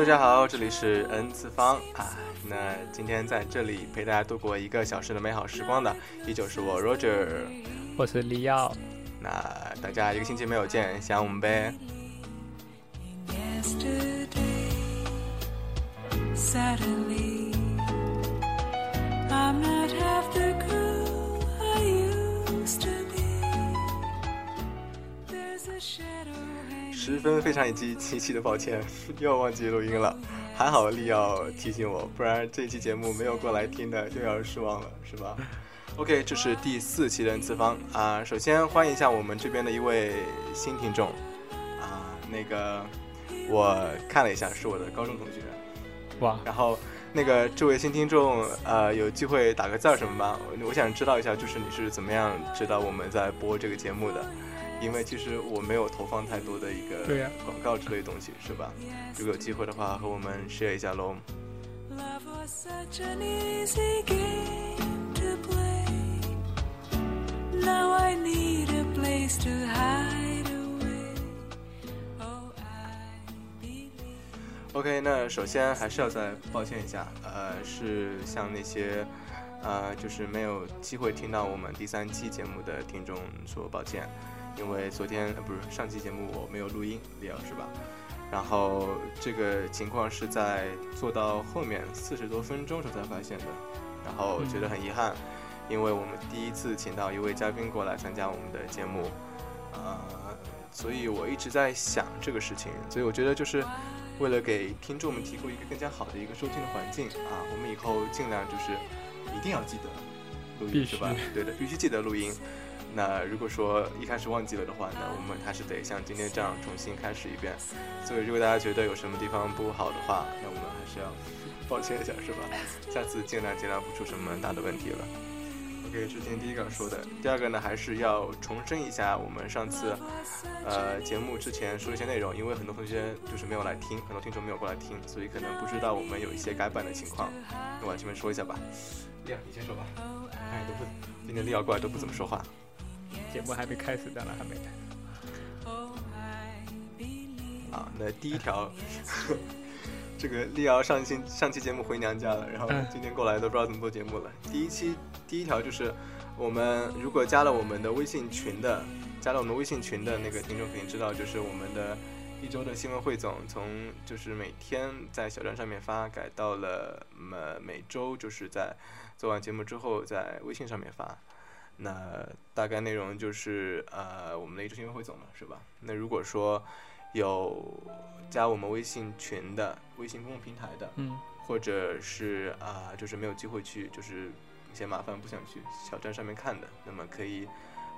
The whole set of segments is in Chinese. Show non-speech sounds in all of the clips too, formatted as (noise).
大家好，这里是 N 次方啊。那今天在这里陪大家度过一个小时的美好时光的，依旧是我 Roger，我是李耀。那大家一个星期没有见，想我们呗。十分非常以及极其的抱歉，(laughs) 又忘记录音了。还好利奥提醒我，不然这期节目没有过来听的又要失望了，是吧？(laughs) OK，这是第四期的次方啊。首先欢迎一下我们这边的一位新听众啊，那个我看了一下，是我的高中同学。哇！然后那个这位新听众呃，有机会打个字什么吧？我想知道一下，就是你是怎么样知道我们在播这个节目的？因为其实我没有投放太多的一个广告之类的东西，是吧？如果有机会的话，和我们 share 一下喽。OK，那首先还是要再抱歉一下，呃，是向那些，呃，就是没有机会听到我们第三期节目的听众说抱歉。因为昨天不是上期节目我没有录音，李老师吧？然后这个情况是在做到后面四十多分钟时候才发现的，然后觉得很遗憾，因为我们第一次请到一位嘉宾过来参加我们的节目，呃，所以我一直在想这个事情，所以我觉得就是为了给听众们提供一个更加好的一个收听的环境啊，我们以后尽量就是一定要记得录音是吧？对的，必须记得录音。那如果说一开始忘记了的话，那我们还是得像今天这样重新开始一遍。所以如果大家觉得有什么地方不好的话，那我们还是要抱歉一下，是吧？下次尽量尽量不出什么大的问题了。OK，这是今天第一个要说的。第二个呢，还是要重申一下我们上次呃节目之前说一些内容，因为很多同学就是没有来听，很多听众没有过来听，所以可能不知道我们有一些改版的情况。那我这边说一下吧。利亚，你先说吧。哎，都不，今天利亚过来都不怎么说话。节目还没开始，当然还没。啊，那第一条，这个丽瑶上期上期节目回娘家了，然后今天过来都不知道怎么做节目了。第一期第一条就是，我们如果加了我们的微信群的，加了我们微信群的那个听众肯定知道，就是我们的一周的新闻汇总，从就是每天在小站上面发，改到了每每周就是在做完节目之后在微信上面发。那大概内容就是呃我们的一周新闻汇总嘛，是吧？那如果说有加我们微信群的、微信公众平台的，嗯，或者是啊就是没有机会去，就是嫌麻烦不想去小站上面看的，那么可以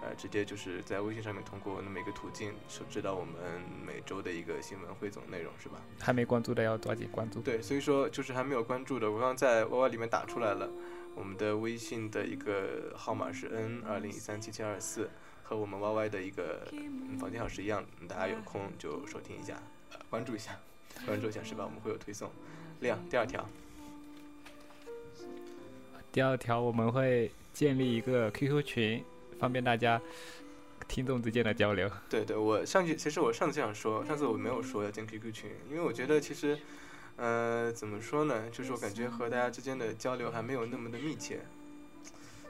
呃直接就是在微信上面通过那么一个途径，知道我们每周的一个新闻汇总内容，是吧？还没关注的要抓紧关注。对，所以说就是还没有关注的，我刚刚在 Y Y 里面打出来了。我们的微信的一个号码是 N 二零一三七七二四，和我们 YY 的一个房间号是一样，大家有空就收听一下，呃，关注一下，关注一下是吧？我们会有推送。亮，第二条。第二条我们会建立一个 QQ 群，方便大家听众之间的交流。对对，我上去其实我上次想说，上次我没有说要建 QQ 群，因为我觉得其实。呃，怎么说呢？就是我感觉和大家之间的交流还没有那么的密切，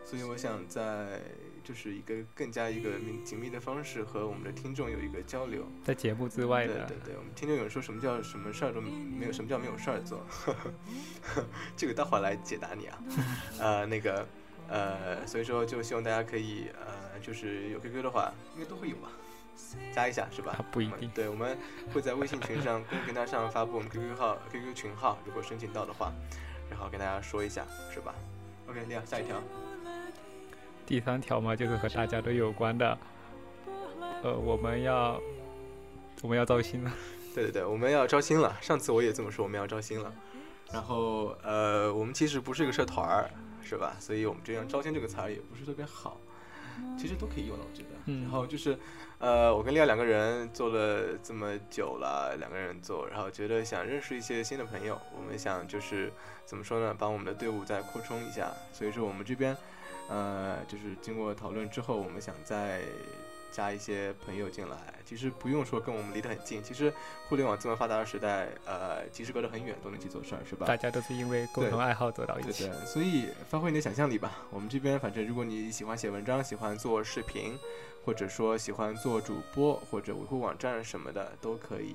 所以我想在就是一个更加一个紧密的方式和我们的听众有一个交流。在节目之外的，对对对，我们听众有人说什么叫什么事儿都没有，什么叫没有事儿做？(laughs) 这个待会儿来解答你啊。呃，那个呃，所以说就希望大家可以呃，就是有 QQ 的话，应该都会有吧。加一下是吧？不一定。对，我们会在微信群上、公众平台上发布我们 QQ 号、QQ 群号，如果申请到的话，然后跟大家说一下，是吧？OK，亮，下一条。第三条嘛，就是和大家都有关的，呃，我们要我们要招新了。(laughs) 对对对，我们要招新了。上次我也这么说，我们要招新了。然后呃，我们其实不是一个社团儿，是吧？所以我们这样“招新”这个词儿也不是特别好。其实都可以用的，我觉得。嗯然后就是，呃，我跟利亚两个人做了这么久了，两个人做，然后觉得想认识一些新的朋友，我们想就是怎么说呢，把我们的队伍再扩充一下。所以说我们这边，呃，就是经过讨论之后，我们想再加一些朋友进来。其实不用说跟我们离得很近，其实互联网这么发达的时代，呃，即使隔得很远都能一起做事儿，是吧？大家都是因为共同爱好走到一起。对对，所以发挥你的想象力吧。我们这边反正如果你喜欢写文章、喜欢做视频，或者说喜欢做主播或者维护网站什么的，都可以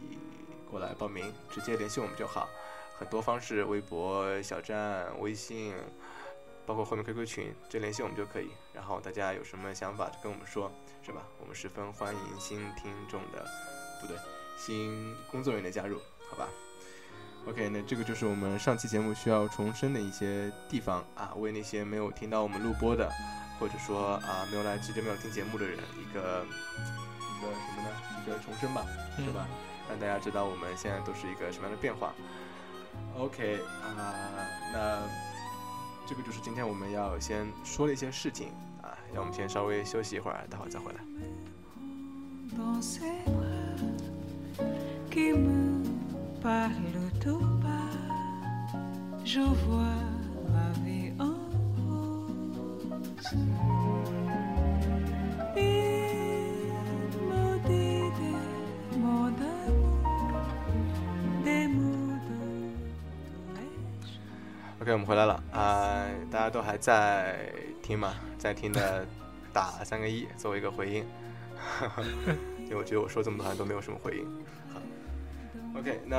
过来报名，直接联系我们就好。很多方式，微博、小站、微信，包括后面 QQ 群，直接联系我们就可以。然后大家有什么想法就跟我们说，是吧？我们十分欢迎新听众的，不对，新工作人员的加入，好吧？OK，那这个就是我们上期节目需要重申的一些地方啊，为那些没有听到我们录播的，或者说啊没有来直接没有听节目的人，一个一个什么呢？一个重申吧，是吧？让大家知道我们现在都是一个什么样的变化。OK 啊，那这个就是今天我们要先说的一些事情啊，让我们先稍微休息一会儿，待会儿再回来。to buy ok 我们回来了，啊，大家都还在听吗，在听的打三个一作为一个回音，哈 (laughs) 哈，因为我觉得我说这么多好像都没有什么回音。那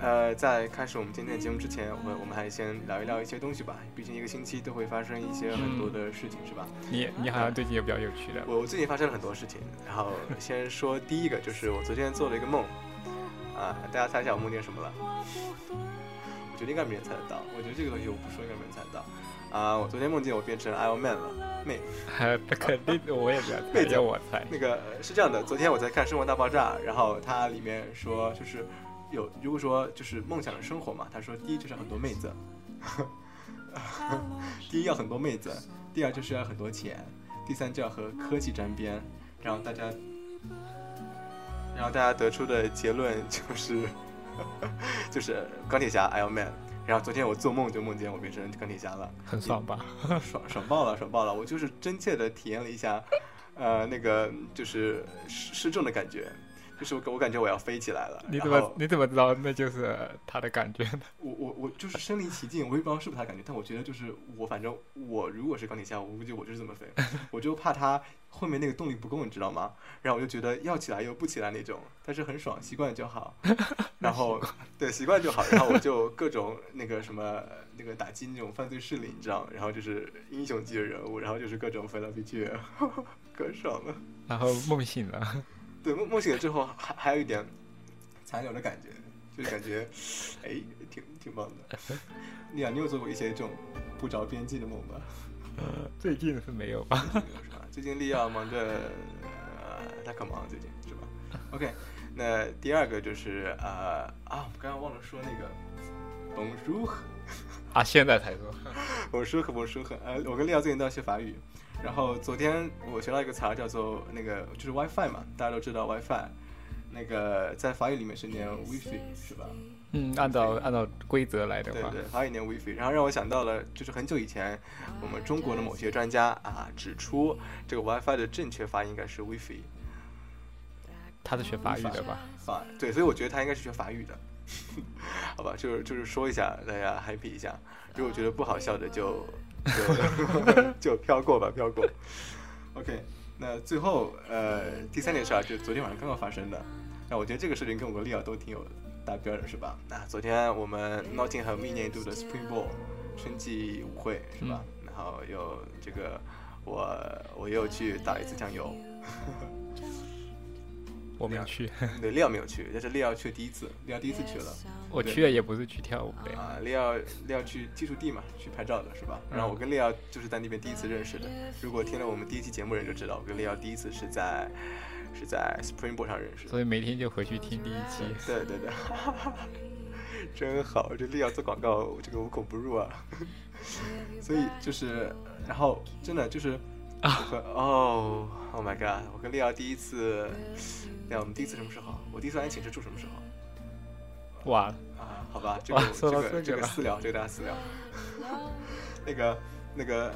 呃，在开始我们今天的节目之前，我们我们还先聊一聊一些东西吧。毕竟一个星期都会发生一些很多的事情，是吧？你你好像最近也比较有趣的，我我最近发生了很多事情，然后 (laughs) 先说第一个，就是我昨天做了一个梦，啊，大家猜一下我梦见什么了？我觉得应该没人猜得到，我觉得这个东西我不说应该没人猜得到。啊，我昨天梦见我变成 Iron Man 了，妹，(laughs) 那肯定 (laughs) 我也不要猜，妹子要我猜。那个是这样的，昨天我在看《生活大爆炸》，然后它里面说就是有，如果说就是梦想的生活嘛，他说第一就是很多妹子，(laughs) 第一要很多妹子，第二就是要很多钱，第三就要和科技沾边，然后大家，然后大家得出的结论就是 (laughs) 就是钢铁侠 Iron Man。然后昨天我做梦就梦见我变成钢铁侠了，很爽吧？(laughs) 爽爽爆了，爽爆了！我就是真切的体验了一下，呃，那个就是失失重的感觉，就是我我感觉我要飞起来了。你怎么你怎么知道那就是他的感觉呢？(laughs) 我我我就是身临其境，我也不知道是不是他感觉，但我觉得就是我反正我如果是钢铁侠，我估计我就是这么飞，(laughs) 我就怕他后面那个动力不够，你知道吗？然后我就觉得要起来又不起来那种，但是很爽，习惯就好。(laughs) 然后对习惯就好，然后我就各种那个什么那个打击那种犯罪势力，你知道吗？然后就是英雄级的人物，然后就是各种飞来飞去，可爽了。然后梦醒了，对，梦梦醒了之后还还有一点残留的感觉，就是感觉哎挺挺棒的。你啊，你有做过一些这种不着边际的梦吗？(laughs) 最近是没有吧？没有是吧？最近利奥忙着，呃，他可忙了最近是吧？OK，那第二个就是呃啊，我刚刚忘了说那个 bonjour 啊，现在才说。(laughs) bonjour bonjour，呃，我跟利奥最近都要学法语，然后昨天我学到一个词儿叫做那个就是 WiFi 嘛，大家都知道 WiFi，那个在法语里面是念 WiFi 是吧？嗯，按照按照规则来的话，对对，法语念 WiFi，然后让我想到了，就是很久以前我们中国的某些专家啊指出，这个 WiFi 的正确发音应该是 WiFi。他是学法语的吧？法对，所以我觉得他应该是学法语的，(laughs) 好吧？就是就是说一下，大家 happy 一下。如果觉得不好笑的就就 (laughs) 就飘过吧，飘过。OK，那最后呃第三件事啊，就是昨天晚上刚刚发生的。那我觉得这个事情跟我跟利奥都挺有搭边的，是吧？那昨天我们 Nottingham 一年一度的 Spring Ball 春季舞会是吧？然后又这个我我又去打了一次酱油。(laughs) 我没有去，(laughs) 对，利奥没有去，但是利奥去第一次，利奥第一次去了。我去的也不是去跳舞的呀。啊，利奥利奥去技术地嘛，去拍照的是吧？然后我跟利奥就是在那边第一次认识的。如果听了我们第一期节目人就知道，我跟利奥第一次是在是在 Springboard 上认识的。所以每天就回去听第一期。对对对，(laughs) 真好，这利奥做广告，这个无孔不入啊。所以就是，然后真的就是我和哦，Oh my god！我跟利奥第一次，对啊，我们第一次什么时候？我第一次来寝室住什么时候？哇，啊，好吧，这个这个这个私聊，这个大家私聊。(laughs) 那个那个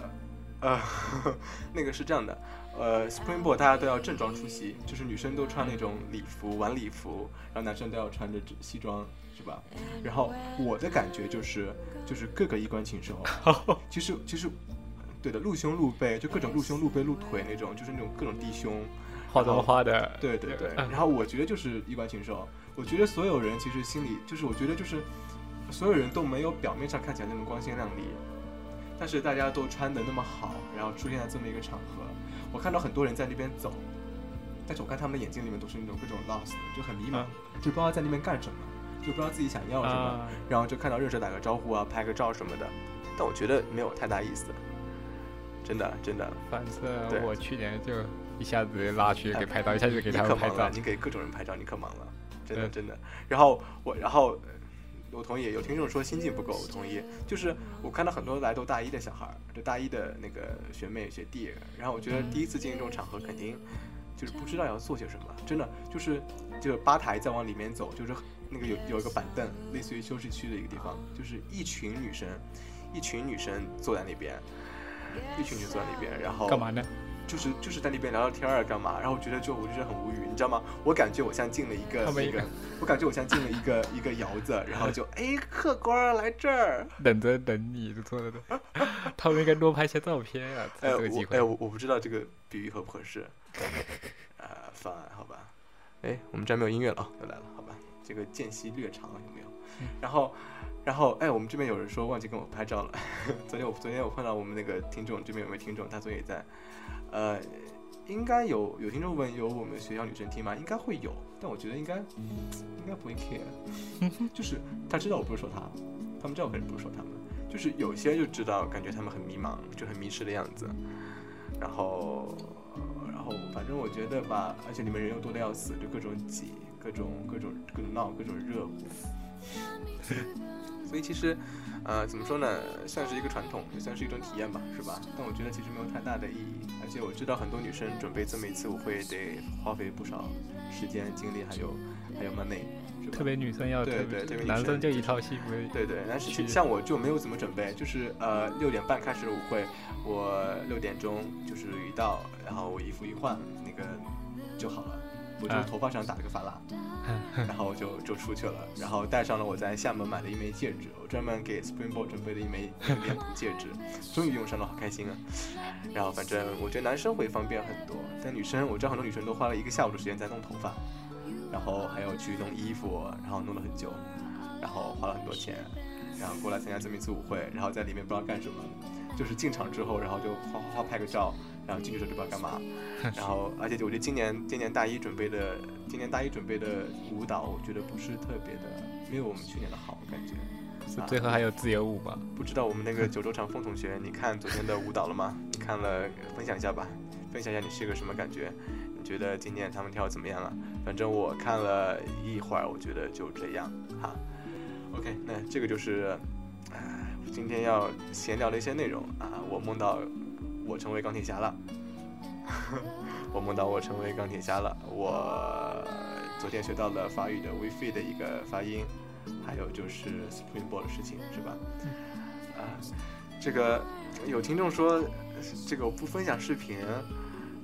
呃，(laughs) 那个是这样的，呃，Springboard 大家都要正装出席，就是女生都穿那种礼服晚礼服，然后男生都要穿着西装，是吧？然后我的感觉就是就是各个衣冠禽兽，(laughs) 其实其实对的，露胸露背，就各种露胸露背露腿那种，就是那种各种低胸，化妆花的，对对对，嗯。然后我觉得就是衣冠禽兽，我觉得所有人其实心里就是，我觉得就是所有人都没有表面上看起来那么光鲜亮丽，但是大家都穿的那么好，然后出现在这么一个场合，我看到很多人在那边走，但是我看他们的眼睛里面都是那种各种 lost，就很迷茫，就不知道在那边干什么，就不知道自己想要什么，啊，然后就看到认识打个招呼啊，拍个照什么的，但我觉得没有太大意思，真的真的。反正我去年就一下子拉去给拍照，一下子给他们拍照可忙了，。你给各种人拍照，你可忙了，真的真的。然后我，然后我同意，有听众说心境不够，我同意。就是我看到很多来都大一的小孩，就大一的那个学妹学弟，然后我觉得第一次进这种场合，肯定就是不知道要做些什么，真的就是就是吧台再往里面走，就是那个有有一个板凳，类似于休息区的一个地方，就是一群女生，一群女生坐在那边。一群女生坐在那边，然后干嘛呢？就是就是在那边聊聊天儿干嘛？然后我觉得就我就是很无语，你知道吗？我感觉我像进了一个他们一个那个，我感觉我像进了一个一个窑子，然后就哎客官儿来这儿，等着等你，就坐在这。(laughs) 他们应该多拍些照片啊，这个机会我哎。我我不知道这个比喻合不合适，(laughs) 呃、方案好吧？哎，我们这儿没有音乐了啊，又来了，好吧？这个间隙略长有没有？然后然后哎，我们这边有人说忘记跟我拍照了，(laughs) 昨天我昨天我碰到我们那个听众，这边有位听众，他昨天也在，呃。应该有有听众问有我们学校女生听吗？应该会有，但我觉得应该应该不会 care，(laughs) 就是他知道我不是说他，他们知道我肯定不是说他们，就是有些就知道，感觉他们很迷茫，就很迷失的样子，然后然后反正我觉得吧，而且你们人又多的要死，就各种挤，各种各种各种闹，各种热乎，(laughs) 所以其实。呃，怎么说呢？算是一个传统，也算是一种体验吧，是吧？但我觉得其实没有太大的意义，而且我知道很多女生准备这么一次舞会得花费不少时间、精力，还有还有 money？特别女生要对对特别女男生生就一套戏服。对对，但是去像我就没有怎么准备，就是呃六点半开始舞会，我六点钟就是一到，然后我衣服一换，那个就好了。我就啊。头发上打了个发蜡，然后就就出去了，然后戴上了我在厦门买的一枚戒指，我专门给 Springboard 准备的一枚 (laughs) 脸谱戒指，终于用上了，好开心啊！然后反正我觉得男生会方便很多，但女生我知道很多女生都花了一个下午的时间在弄头发，然后还有去弄衣服，然后弄了很久，然后花了很多钱，然后过来参加这么一次舞会，然后在里面不知道干什么，就是进场之后，然后就哗哗哗拍个照，然后进去之后就不知道干嘛，(laughs) 然后而且我觉得今年今年大一准备的今年大一准备的舞蹈，我觉得不是特别的，没有我们去年的好，我感觉。是最后还有自由舞吧？不知道我们那个 (laughs) 九州长风同学，你看昨天的舞蹈了吗？你看了，分享一下吧，分享一下你是个什么感觉？你觉得今年他们跳得怎么样啊？反正我看了一会儿，我觉得就这样哈。OK，那这个就是，唉，今天要闲聊的一些内容啊。我梦到我成为钢铁侠了，(laughs) 我梦到我成为钢铁侠了。我昨天学到了法语的 WiFi 的一个发音，还有就是 Springboard 的事情，是吧？啊，这个有听众说这个我不分享视频，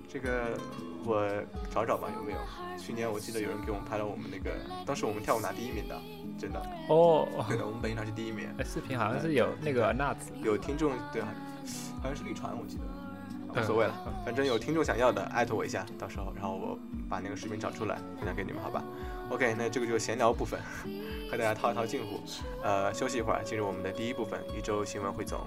这个我找找吧，有没有？去年我记得有人给我们拍了我们那个，当时我们跳舞拿第一名的，真的，哦，对的，我们本营拿是第一名。哎视频好像是有那个 nuts，有听众对，好像是绿传，我记得，无嗯所谓了，反正有听众想要的，艾特我一下，到时候然后我把那个视频找出来分享给你们，好吧？OK，那这个就是闲聊部分，(laughs) 和大家套一套近乎。呃，休息一会儿，进入我们的第一部分，一周新闻汇总。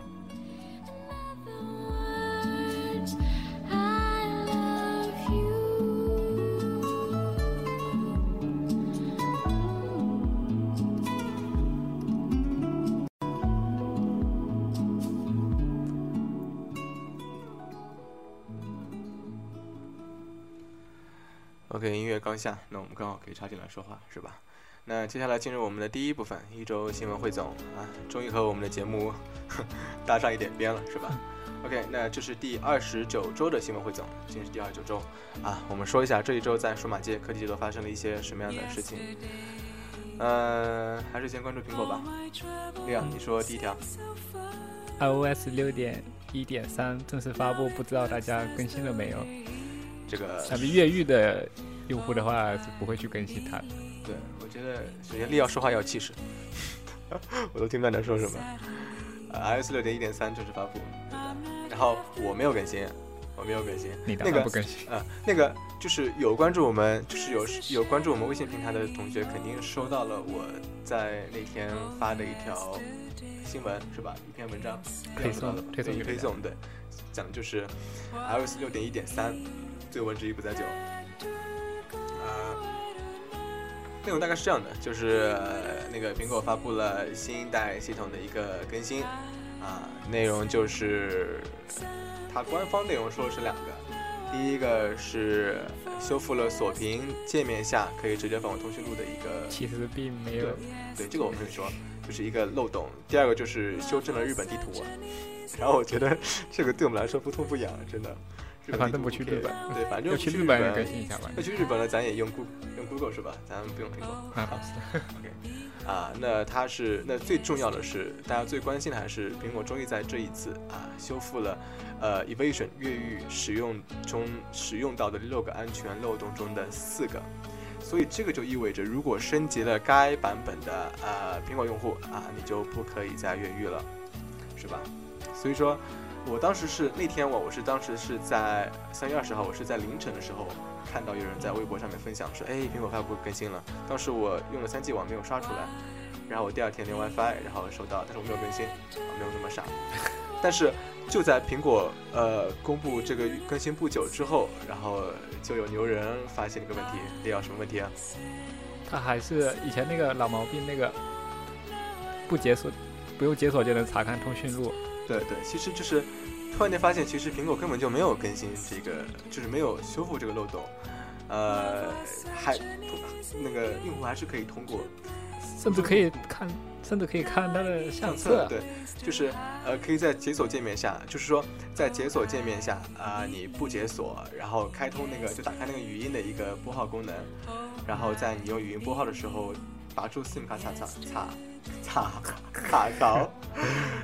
OK，音乐刚下，那我们刚好可以插进来说话，是吧？那接下来进入我们的第一部分，一周新闻汇总啊，终于和我们的节目 (laughs) 搭上一点边了，是吧？OK，那这是第二十九周的新闻汇总，今天是第二十九周啊，我们说一下这一周在数码界、科技界都发生了一些什么样的事情。呃，还是先关注苹果吧。亮，你说第一条。iOS 六点一点三正式发布，不知道大家更新了没有？这个 (laughs) 咱们越狱的用户的话是不会去更新它的。对，我觉得首先力要说话要有气势，(laughs) 我都听不到你在说什么。呃，iOS 六点一点三正式发布，对的。然后我没有更新，我没有更新。那个然不更新。啊、那个就是有关注我们，就是有有关注我们微信平台的同学，肯定收到了我在那天发的一条新闻，是吧？一篇文章，推送对推送推送，对，讲的就是 iOS 六点一点三，最文之意不在酒。呃，内容大概是这样的，就是、呃那个苹果发布了新一代系统的一个更新，啊，内容就是它官方内容说是两个，第一个是修复了锁屏界面下可以直接访问通讯录的一个其实并没有，对，这个我们可以说就是一个漏洞。第二个就是修正了日本地图，啊然后我觉得这个对我们来说不痛不痒，真的。日本不去日本对，反正要去日日本也更新一下吧。要去日本了，咱也用 Google 用 Google 是吧？咱不用苹果。啊，，(laughs) OK，啊，那它是那最重要的是，大家最关心的还是苹果终于在这一次啊修复了呃 Evasion 越狱使用中使用到的六个安全漏洞中的四个，所以这个就意味着，如果升级了该版本的呃苹果用户啊，你就不可以再越狱了，是吧？所以说，我当时是那天我我是当时是在三月二十号，我是在凌晨的时候看到有人在微博上面分享说，哎，苹果发布更新了。当时我用了三 G 网没有刷出来，然后我第二天连 WiFi，然后收到，但是我没有更新，啊，没有那么傻。但是就在苹果呃公布这个更新不久之后，然后就有牛人发现了一个问题，李奥什么问题啊？它还是以前那个老毛病，那个不解锁，不用解锁就能查看通讯录。对对，其实就是突然间发现，其实苹果根本就没有更新这个，就是没有修复这个漏洞，呃，还那个用户还是可以通过甚至可以看，甚至可以看它的相册。对，就是呃，可以在解锁界面下，就是说在解锁界面下啊、你不解锁，然后开通那个就打开那个语音的一个拨号功能，然后在你用语音拨号的时候，拔出 SIM 卡插插插插卡槽，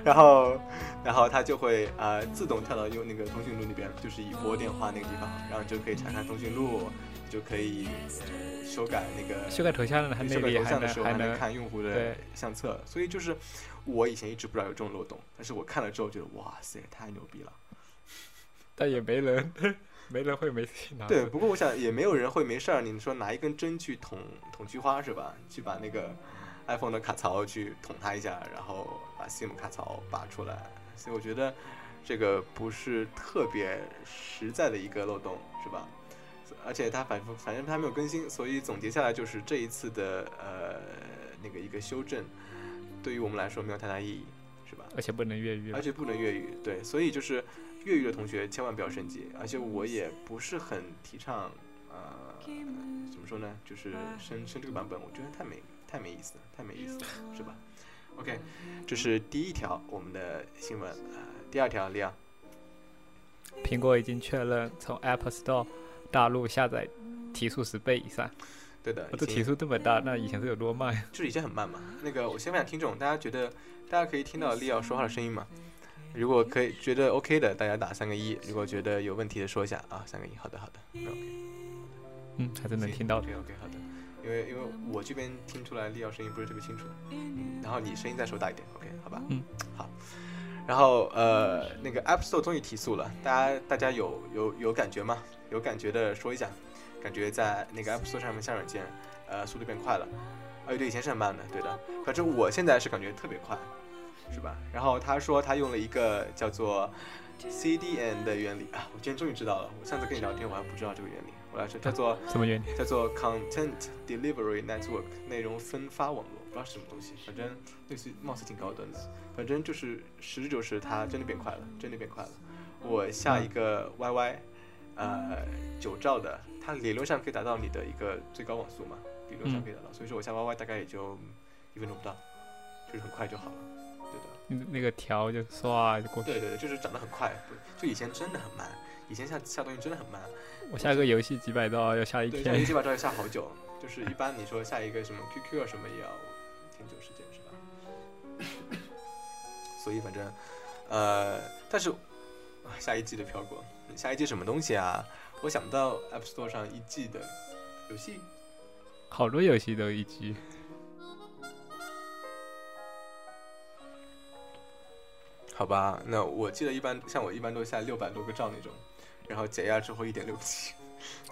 然后然后它就会呃自动跳到用那个通讯录那边，就是已拨电话那个地方，然后你就可以查看通讯录，你就可以呃修改那个修改头像的还修改头像的时候能还能能看用户的相册，所以就是我以前一直不知道有这种漏洞，但是我看了之后觉得哇塞，太牛逼了。(laughs) 但也没人，(laughs) 没人会没事拿。对，不过我想也没有人会没事儿，你说拿一根针去捅捅菊花是吧？去把那个 iPhone 的卡槽去捅它一下，然后把 SIM 卡槽拔出来，所以我觉得这个不是特别实在的一个漏洞，是吧？而且它反复，反正它没有更新，所以总结下来就是这一次的呃那个一个修正，对于我们来说没有太大意义，是吧？而且不能越狱而。且不能越狱，对，所以就是越狱的同学千万不要升级，而且我也不是很提倡，呃，怎么说呢，就是升升这个版本，我觉得太没太没意思了，太没意思了，是吧？OK，这是第一条我们的新闻，呃，第二条，李昂，苹果已经确认从 Apple Store 大陆下载提速十倍以上。对的，我这提速这么大，那以前是有多慢？就是以前很慢嘛。那个我先问下听众，大家觉得大家可以听到利奥说话的声音吗？如果可以觉得 OK 的，大家打三个一；如果觉得有问题的，说一下啊，三个一。好的，好的，OK。嗯，还是能听到的。OK 好的，因为因为我这边听出来利奥声音不是特别清楚，嗯，然后你声音再说大一点，OK 好吧？嗯，好。然后呃，那个 App Store 终于提速了，大家大家有有有感觉吗？有感觉的说一下，感觉在那个 App Store 上面下软件，呃，速度变快了。啊，对，以前是很慢的，对的。反正我现在是感觉特别快，是吧？然后他说他用了一个叫做 CDN 的原理啊，我今天终于知道了。我上次跟你聊天我还不知道这个原理，我叫做。什么原理？叫做 Content Delivery Network 内容分发网络，不知道是什么东西，反正类似于貌似挺高端的，反正就是实质就是它真的变快了，真的变快了。我下一个 YY，呃九兆的，它理论上可以达到你的一个最高网速嘛，理论上可以达到，所以说我下 YY 大概也就一分钟不到，就是很快就好了，对的。那那个条就唰就过去。对对对，就是长得很快，不就以前真的很慢，以前下下东西真的很慢，我下个游戏几百刀要下一对，下一个天。基本上要下好久，就是一般你说下一个什么 QQ 啊什么也要挺久时间是吧？(coughs) 所以反正，呃，但是啊下一季的飘过，下一季什么东西啊？我想不到 App Store 上一季的游戏，好多游戏都一 G。好吧？那我记得一般像我一般都下六百多个兆那种，然后解压之后一点六七。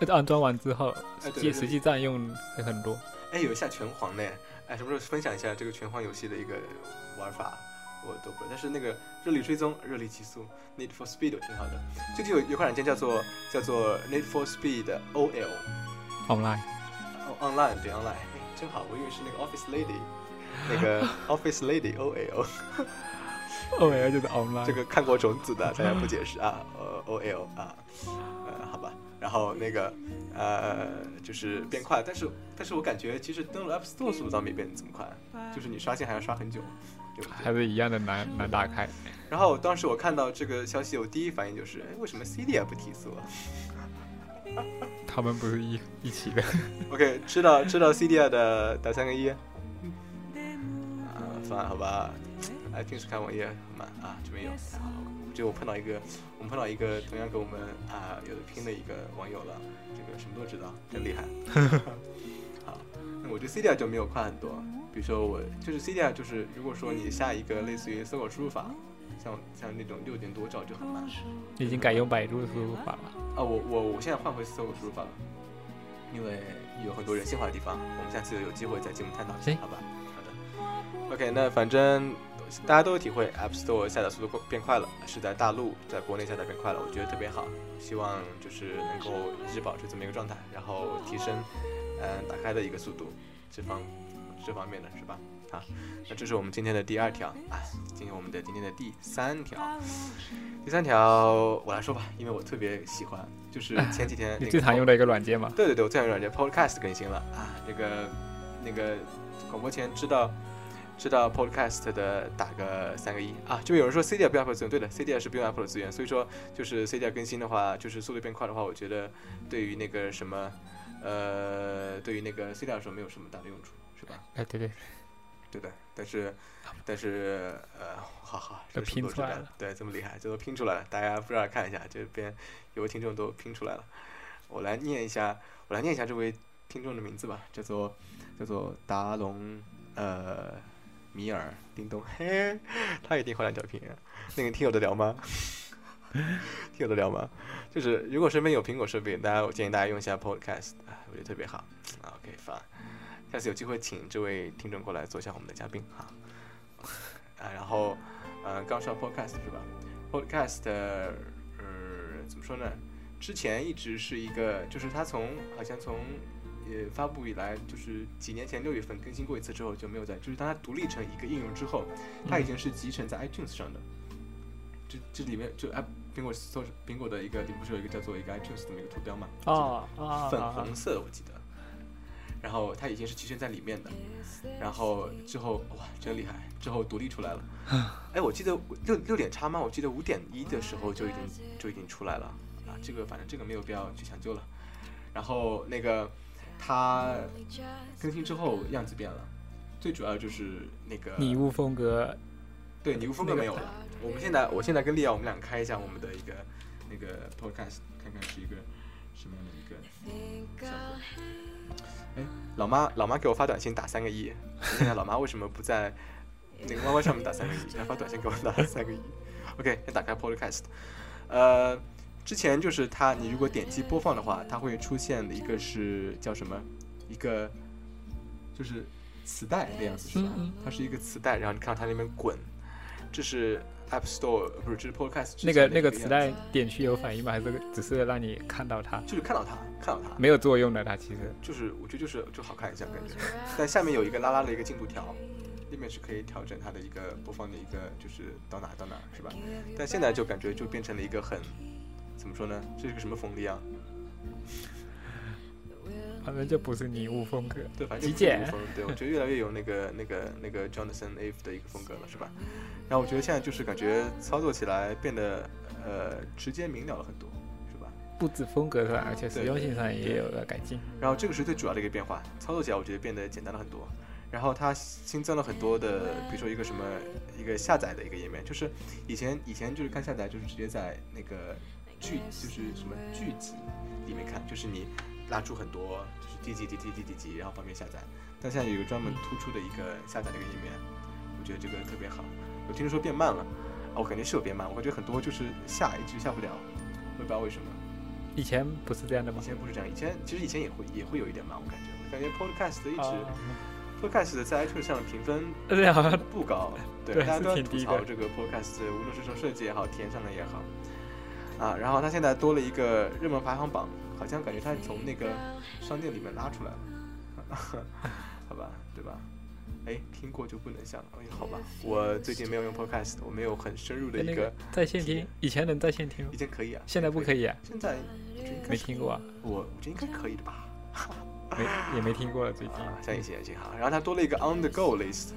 安装完之后，实际实际占用会很多。哎，有一下拳皇呢，哎，什么时候分享一下这个拳皇游戏的一个玩法？我都不知道，但是那个热力追踪、热力极速、Need for Speed 我挺好的。最近有有款软件叫做叫做 Need for Speed OL online 哦 Online 对 Online，哎，真好，我以为是那个 Office Lady，那个 (laughs) Office Lady OL，，OL 就是 online。这个看过种子的大家不解释啊，(laughs) 呃 OL 啊，呃好吧，然后那个呃就是变快，但是但是我感觉其实登录 App Store 速度倒没变得这么快，就是你刷新还要刷很久，对不对？还是一样的难难打开。然后当时我看到这个消息，我第一反应就是，哎，为什么 CD 不提速啊 (laughs) 他们不是一一起的。(laughs) OK，知道知道 CD 的打三个一，啊，算好吧，哎，平时看网页很慢啊，这边有，太好了，我碰到一个，我们碰到一个同样跟我们啊有的拼的一个网友了，这个什么都知道，真厉害。(laughs) 好，那我觉得 C D R 就没有快很多，比如说我就是 C D R，就是如果说你下一个类似于搜狗输入法，像像那种六点多兆就很慢。已经改用百度输入法了。啊，我我我现在换回搜狗输入法了，因为有很多人性化的地方，我们下次有机会在节目探讨一下行，好吧？好的。OK，那反正大家都有体会，App Store 下载速度变快了，是在大陆，在国内下载变快了，我觉得特别好。希望就是能够一直保持这么一个状态，然后提升嗯打开的一个速度，这方这方面的是吧？啊，那这是我们今天的第二条啊，今天我们的今天的第三条。第三条我来说吧，因为我特别喜欢，就是前几天那你最常用的一个软件嘛？对对对，我最常用软件 Podcast 更新了啊，那个那个广播前知道知道 Podcast 的打个三个一。啊，这边有人说 CDR 不用 Apple 资源，对的，CDR 是不用 Apple 的资源，所以说就是 CDR 更新的话，就是速度变快的话，我觉得对于那个什么呃，对于那个 CDR 来说没有什么大的用处，是吧？哎，对对，对的，但是但是呃，好好，这拼出来了，对，这么厉害，这都拼出来了，大家不知道看一下，这边有位听众都拼出来了，我来念一下，我来念一下这位听众的名字吧，叫做叫做达龙呃米尔叮咚，嘿，(laughs) 他也订换两条屏，那个听友的聊吗？(laughs) 听友的聊吗？就是如果身边有苹果设备，大家我建议大家用一下 Podcast，啊，我觉得特别好。OK，放。下次有机会请这位听众过来做一下我们的嘉宾哈。啊，然后，呃，刚说 Podcast 是吧？Podcast，呃，怎么说呢？之前一直是一个，就是他从好像从呃发布以来，就是几年前六月份更新过一次之后就没有再，就是当它独立成一个应用之后，它已经是集成在 iTunes 上的。这这里面就 app 苹果搜苹果的一个，里不是有一个叫做一个 iTunes 的一个图标嘛？啊啊，粉红色的我记得。然后它已经是集成在里面的，然后之后哇真厉害，之后独立出来了。(laughs) 哎，我记得六六点叉吗？我记得五点一的时候就已经就已经出来了啊。这个反正这个没有必要去抢救了。然后那个它更新之后样子变了，最主要就是那个礼物风格，对，礼物风格没有了。我们现在，我现在跟利亚，我们俩开一下我们的一个那个 podcast，看看是一个什么样的一个效果。哎，老妈，老妈给我发短信打三个亿，现在老妈为什么不在那个 YY 上面打三个亿？她发短信给我打三个亿。OK，先打开 podcast。呃，之前就是它，你如果点击播放的话，它会出现的一个是叫什么？一个就是磁带的样子是吧？嗯嗯它是一个磁带，然后你看到它那边滚，这是 App Store 不是，这是 Podcast 那个那个磁带点去有反应吗？还是只是让你看到它？就是看到它，看到它，没有作用的，它其实。就是我觉得就是就好看一下感觉，但下面有一个拉拉的一个进度条，那边是可以调整它的一个播放的一个就是到哪到哪是吧？但现在就感觉就变成了一个很怎怎么说呢？这是个什么风力啊？反正就不是拟物风格。对，反正就极简风，对我觉得越来越有那个那个那个 Jonathan Ive 的一个风格了，是吧？然后我觉得现在就是感觉操作起来变得呃直接明了了很多，是吧？不止风格上，而且实用性上也有了改进。然后这个是最主要的一个变化，操作起来我觉得变得简单了很多。然后它新增了很多的，比如说一个什么一个下载的一个页面，就是以前以前就是看下载就是直接在那个剧就是什么剧集里面看，就是你拉出很多就是第几第几第几第几，然后方便下载。但现在有一个专门突出的一个下载的一个页面，我觉得这个特别好。我听说变慢了，啊，我感觉是有变慢，我感觉很多就是下一直下不了，我也不知道为什么。以前不是这样的吗以？前不是这样，以前其实以前也会也会有一点慢，我感觉，我感觉 Podcast 一直、啊，Podcast 在 iTunes 上的评分 (laughs) 不高，对，对大家都吐槽这个 Podcast，无论是从设计也好，体验上的也好，啊，然后它现在多了一个热门排行榜，好像感觉它是从那个商店里面拉出来了，(laughs) 好吧，对吧？哎，听过就不能想了，哎，好吧，我最近没有用 Podcast，我没有很深入的一个那个，在线听，以前能在线听吗以？前可以啊，现在不可以，以啊，现在没听过啊，我我觉得应该可以的吧。没也没听过了，最近。(laughs) 啊，像以前也挺好。然后它多了一个 on the go list，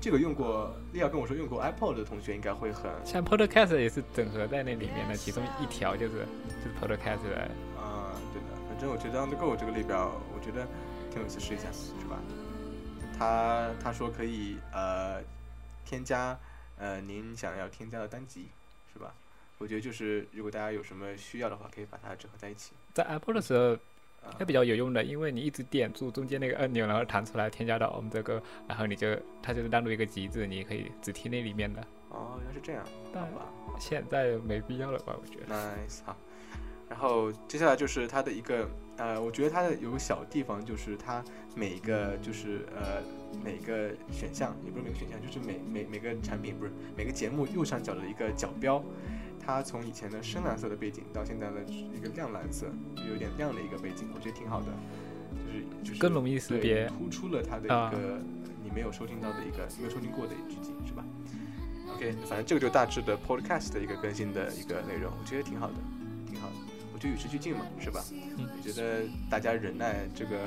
这个用过，利亚跟我说用过 iPod 的同学应该会很，像 Podcast 也是整合在那里面的，其中一条就是就是 Podcast 的啊、对的。反正我觉得 on the go 这个列表，我觉得挺有意思，试一下，是吧？他他说可以呃添加呃您想要添加的单集，是吧？我觉得就是如果大家有什么需要的话，可以把它整合在一起。在 Apple 的时候啊、还比较有用的，因为你一直点住中间那个按钮，然后弹出来添加到我们这个，然后你就它就是单独一个集子，你可以只听那里面的。哦，原来是这样，好但吧。现在没必要了吧？我觉得。Nice，好。然后接下来就是它的一个呃，我觉得它的有个小地方，就是它每一个就是呃每个选项，也不是每个选项，就是每每每个产品不是每个节目右上角的一个角标，它从以前的深蓝色的背景到现在的一个亮蓝色，就有点亮的一个背景，我觉得挺好的，就是就是更容易识别突出了它的啊一个你没有收听到的一个没有收听过的剧集，是吧？OK，反正这个就大致的 Podcast 的一个更新的一个内容，我觉得挺好的，挺好的。我觉得与时俱进嘛，是吧？嗯我觉得大家忍耐这个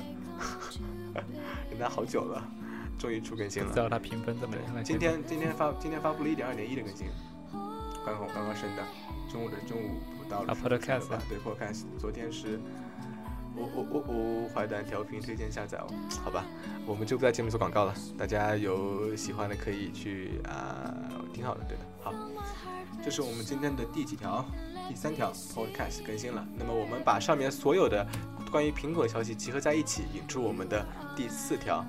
(laughs) 忍耐好久了，终于出更新了。不知道它评分怎么样了。今天今天发今天发布了一点二点一的更新，刚刚刚刚升的，中午的中午不到了 Podcast 吧？对 Podcast，昨天是。哦哦哦哦！坏蛋调频推荐下载哦，好吧，我们就不在节目做广告了，大家有喜欢的可以去啊、挺好的，对的。好，这是我们今天的第几条？第三条 Podcast 更新了。那么我们把上面所有的关于苹果的消息集合在一起，引出我们的第四条。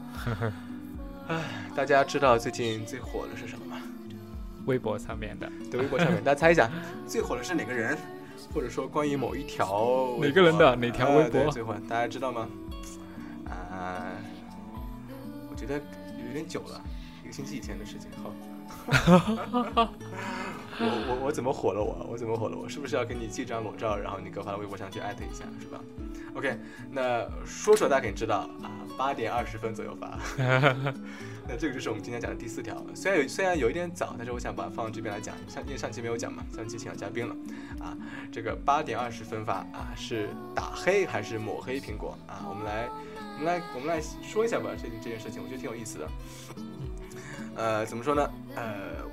(laughs) 唉，大家知道最近最火的是什么吗？微博上面的对，微博上面，大家猜一下，最火的是哪个人？或者说关于某一条哪个人的哪条微博最火，大家知道吗？啊、我觉得有点久了，一个星期以前的事情。好，(laughs) 我我我怎么火了我？我怎么火了我？是不是要给你寄张裸照，然后你给我发到微博上去艾特一下，是吧？OK，那说说大家肯定知道啊，八点二十分左右发。(laughs) 那这个就是我们今天讲的第四条，虽然有虽然有一点早，但是我想把它放到这边来讲，上因为上期没有讲嘛，上期请了嘉宾了，啊，这个八点二十分发啊，是打黑还是抹黑苹果啊？我们来我们来我们来说一下吧，这这件事情我觉得挺有意思的。呃，怎么说呢？呃，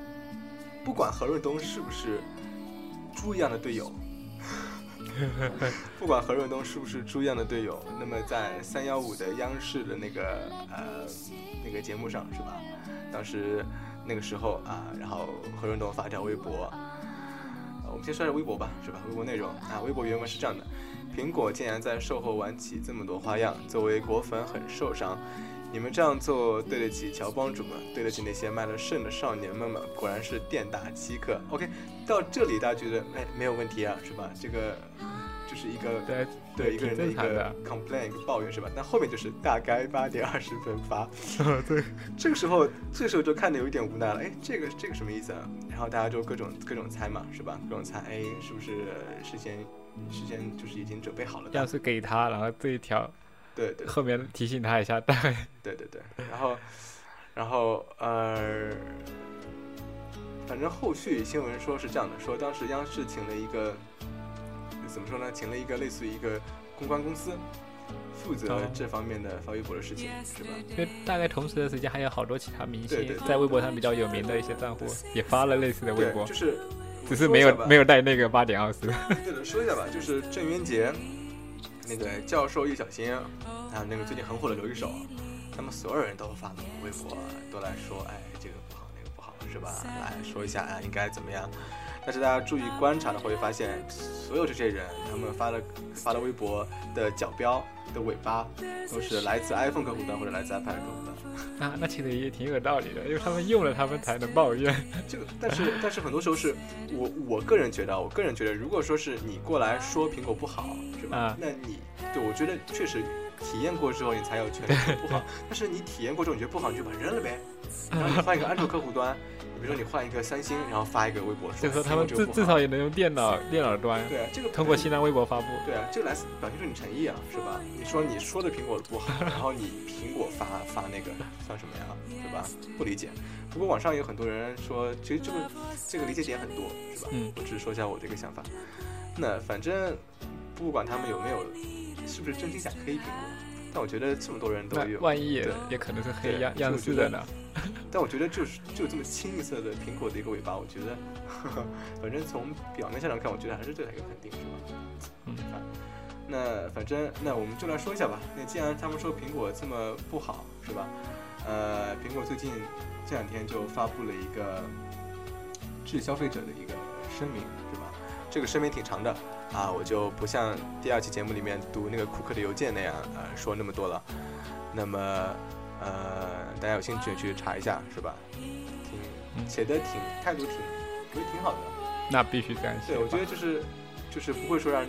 不管何润东是不是猪一样的队友，(laughs) 不管何润东是不是猪一样的队友，那么在三幺五的央视的那个呃那个节目上是吧？当时那个时候啊，然后何润东发条微博，我们先说下微博吧，是吧？微博内容啊，微博原文是这样的：苹果竟然在售后玩起这么多花样，作为果粉很受伤。你们这样做对得起乔帮主吗？对得起那些卖了肾的少年们吗？果然是店大欺客。OK，到这里大家觉得哎没有问题啊，是吧？这个就是一个对对一个人的一个 complain 一个抱怨是吧？但后面就是大概八点二十分发，(laughs) 对，(laughs) 这个时候这个时候就看得有一点无奈了，哎，这个这个什么意思啊？然后大家就各种各种猜嘛，是吧？各种猜，哎，是不是事先事先就是已经准备好了的？要是给他，然后这一条对对后面提醒他一下，大概对对对，然后然后呃，反正后续新闻说是这样的，说当时央视请了一个怎么说呢？请了一个类似于一个公关公司，负责哦这方面的发微博的事情，是吧？因为大概同时的时间，还有好多其他明星对对对在微博上比较有名的一些账户也发了类似的微，博，就是只是没有没有。有带那个八点二十。(laughs) 对的，说一下吧，就是郑渊洁，那个教授易小星，还有那个最近很火的刘一手，他们所有人都发微博，都来说，哎，这个不好，那个不好，是吧？来说一下，哎，应该怎么样？但是大家注意观察的话会发现，所有这些人，他们发的发的微博的角标的尾巴，都是来自 iPhone 客户端或者来自 iPad 客户端。(laughs) 啊，那其实也挺有道理的，因为他们用了，他们才能抱怨。(laughs) 这个，但是但是很多时候是我我个人觉得啊，我个人觉得，如果说是你过来说苹果不好，是吧？啊那你对我觉得确实体验过之后，你才有权利说不好。但是你体验过之后你觉得不好，你就把它扔了呗。(laughs) 然后你换一个安卓客户端，你比如说你换一个三星，然后发一个微博就是说他们至至少也能用电脑电脑端对啊，这个通过新浪微博发布。对啊，这个来表现出你诚意啊，是吧？你说你说的苹果不好，然后你苹果发发那个算什么呀？对吧？不理解。不过网上有很多人说，其实这个这个理解点很多，是吧？嗯我只是说一下我这个想法。那反正不管他们有没有，是不是真心想黑苹果，但我觉得这么多人都有，万一也也可能是黑样样式的呢？(laughs) 但我觉得就是就这么清一色的苹果的一个尾巴，我觉得，呵 (laughs) 呵反正从表面上来看，我觉得还是对它一个肯定，是吧？嗯啊，那反正那我们就来说一下吧。那既然他们说苹果这么不好，是吧？呃，苹果最近这两天就发布了一个致消费者的一个声明，是吧？这个声明挺长的啊，我就不像第二期节目里面读那个库克的邮件那样，呃，说那么多了。那么，呃，大家有兴趣去查一下，是吧？挺嗯写的挺态度挺，我觉得挺好的。那必须感谢对，我觉得就是就是不会说让，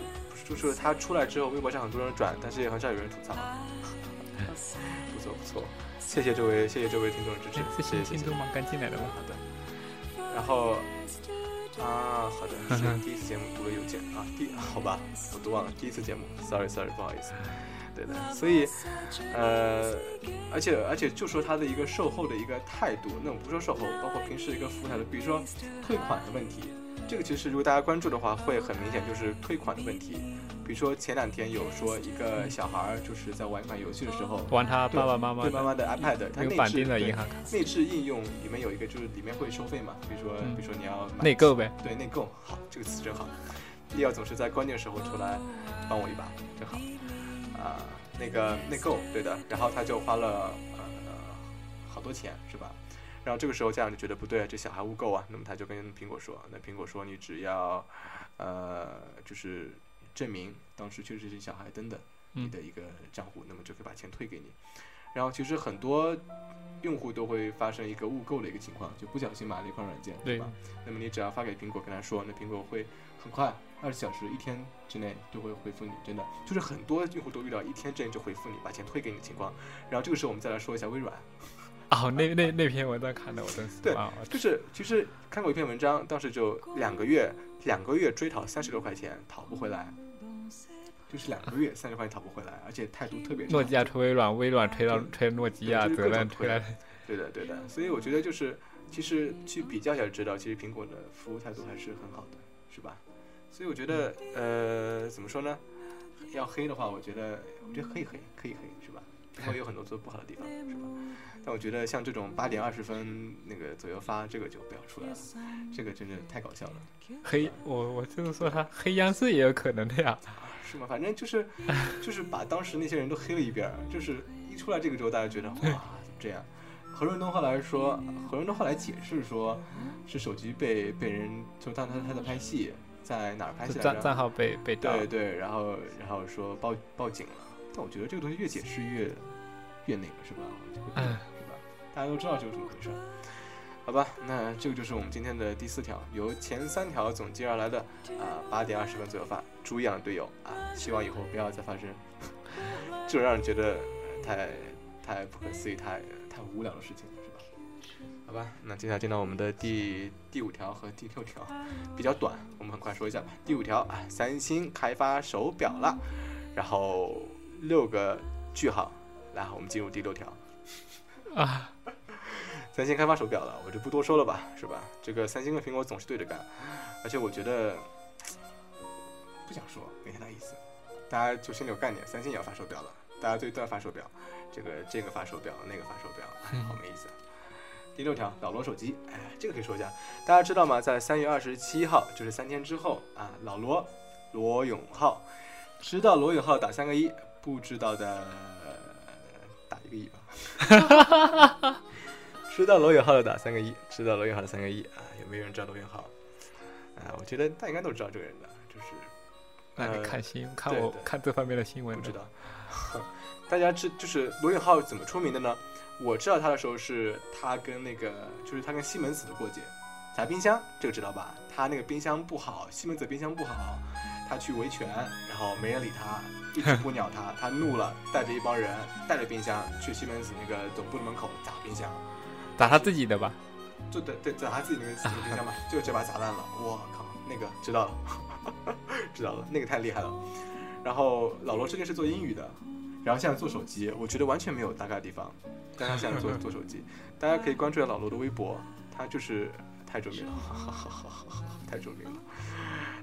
就是他出来之后，微博上很多人转，但是也很少有人吐槽。(laughs) 不错不错，谢谢这位谢谢这位听众的支持谢谢谢谢。新听众吗？刚进来的吗？好的，然后啊，好的，(laughs) 是第一次节目读了邮件啊，第好吧，我都忘了第一次节目，sorry sorry，不好意思。对的，所以呃，而且而且就说他的一个售后的一个态度，那我不说售后，包括平时一个服务态度，比如说退款的问题，这个其实如果大家关注的话，会很明显就是退款的问题。比如说前两天有说一个小孩儿就是在玩一款游戏的时候，玩他爸爸妈妈的对妈妈的 iPad，他内那个绑定的银行卡内置应用里面有一个，就是里面会收费嘛，比如说，嗯比如说你要买内购呗。对内购，好，这个词真好。利奥总是在关键时候出来帮我一把，真好。啊、那个内购，对的，然后他就花了呃好多钱，是吧？然后这个时候家长就觉得不对，这小孩污购啊，那么他就跟苹果说，那苹果说你只要呃就是证明当时确实是小孩登的你嗯的一个账户，那么就可以把钱退给你。然后其实很多用户都会发生一个误购的一个情况，就不小心买了一款软件，对是吧？那么你只要发给苹果，跟他说，那苹果会很快，二十小时、一天之内就会回复你，真的就是很多用户都遇到一天之内就回复你，把钱退给你的情况。然后这个时候我们再来说一下微软，(laughs) 哦，那 (laughs) 那那篇文章看的我真是对，就是其实看过一篇文章，当时就两个月，两个月追讨三十多块钱讨不回来，就是两个月三十块钱讨不回来，而且态度特别差。诺基亚推微软，微软推到推诺基亚，责任推来。对的，对的，所以我觉得就是，其实去比较一下就知道，其实苹果的服务态度还是很好的，是吧？所以我觉得，呃，怎么说呢？要黑的话，我觉得，我觉得可以黑，可以黑，是吧？苹果有很多做不好的地方，是吧？但我觉得像这种八点二十分那个左右发，这个就不要出来了，这个真的太搞笑了，黑，我我就是说他黑央视也有可能的呀。(laughs) 是吗？反正就是，就是把当时那些人都黑了一遍儿，就是一出来这个之后，大家觉得哇，怎么这样？何润东后来说，何润东后来解释说，是手机被被人，就当他他在拍戏，在哪儿拍戏来着？账账号被被盗。对对，然后然后说报报警了。但我觉得这个东西越解释越越那个是吧？哎是吧？大家都知道这是怎么回事儿。好吧，那这个就是我们今天的第四条，由前三条总结而来的啊，八点二十分左右发，猪一样的队友啊，希望以后不要再发生这种让人觉得呃太太不可思议、太太无聊的事情，是吧？好吧，那接下来进到我们的第第五条和第六条，比较短，我们很快说一下吧。第五条啊，三星开发手表了，然后六个句号，来，我们进入第六条。啊，三星开发手表了，我就不多说了吧，是吧？这个三星跟苹果总是对着干，而且我觉得不想说，没太大意思。大家就心里有概念，三星也要发手表了，大家对都要发手表，这个这个发手表，那个发手表，好没意思。第六条，老罗手机，哎，这个可以说一下，大家知道吗？在三月二十七号，就是三天之后啊，老罗罗永浩，知道罗永浩打三个一，不知道的打一个一吧。(laughs) 知道罗永浩的打三个一，知道罗永浩的三个一啊，有没有人知道罗永浩？啊，我觉得大家应该都知道这个人的，就是那你呃看新看我看这方面的新闻的不知道。(laughs) 大家知就是罗永浩怎么出名的呢？我知道他的时候是他跟那个就是他跟西门子的过节，砸冰箱，这个知道吧？他那个冰箱不好，西门子冰箱不好，他去维权，然后没人理他，一直 (laughs) 不鸟他，他怒了，带着一帮人带着冰箱去西门子那个总部的门口砸冰箱，打他自己的吧？就对对砸他自己那个那个冰箱嘛，就这把砸烂了，我靠，那个知道了，(laughs) 知道了，那个太厉害了。然后老罗之前是做英语的，然后现在做手机，我觉得完全没有搭嘎的地方。但他现在做做手机，大家可以关注一下老罗的微博，他就是太著名了，(laughs) 太著名了。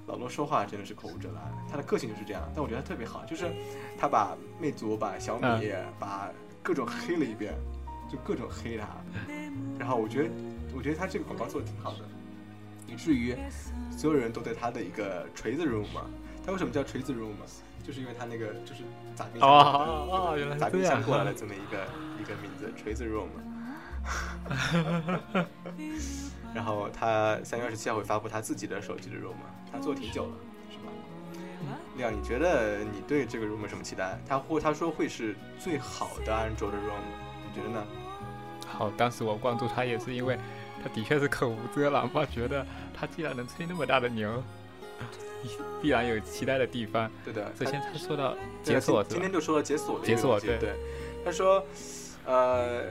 老罗说话真的是口无遮拦，他的个性就是这样，但我觉得他特别好，就是他把魅族、把小米、把各种黑了一遍，就各种黑他。然后我觉得，我觉得他这个广告做的挺好的，以至于所有人都对他的一个锤子 room 嘛，他为什么叫锤子 room 嘛？就是因为他那个就是砸冰箱哦原来是砸冰箱过来的这么一个一个名字，锤子 room。(laughs) 然后他三月二十七号会发布他自己的手机的 room，他做挺久了，是吧？亮，你觉得你对这个 room 有什么期待？他或他说会是最好的安卓的 room，你觉得呢？好，当时我关注他也是因为他的确是口无遮拦吧，觉得他既然能吹那么大的牛，必然有期待的地方。对的，首先他说到解锁今今天？就说到解锁的解锁对对，他说，呃，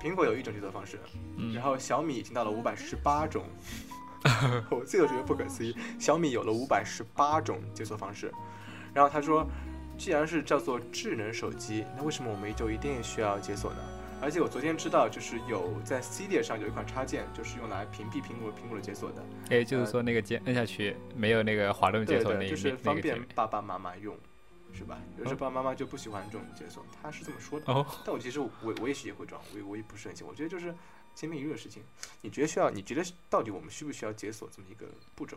苹果有一种解锁方式，嗯然后小米已经到了五百十八种，(laughs) 我自己都觉得不可思议，小米有了五百十八种解锁方式。然后他说，既然是叫做智能手机，那为什么我们就一定需要解锁呢？而且我昨天知道，就是有在 C 列上有一款插件，就是用来屏蔽苹果苹果的解锁的，哎，就是说那个键摁下去没有那个滑动解锁那一就是方便。爸爸妈妈用，是吧？有时候爸爸妈妈就不喜欢这种解锁，他是这么说的。哦，但我其实我我也许也会装，我也我也不是很信。我觉得就是千篇一律的事情。你觉得需要？你觉得到底我们需不需要解锁这么一个步骤？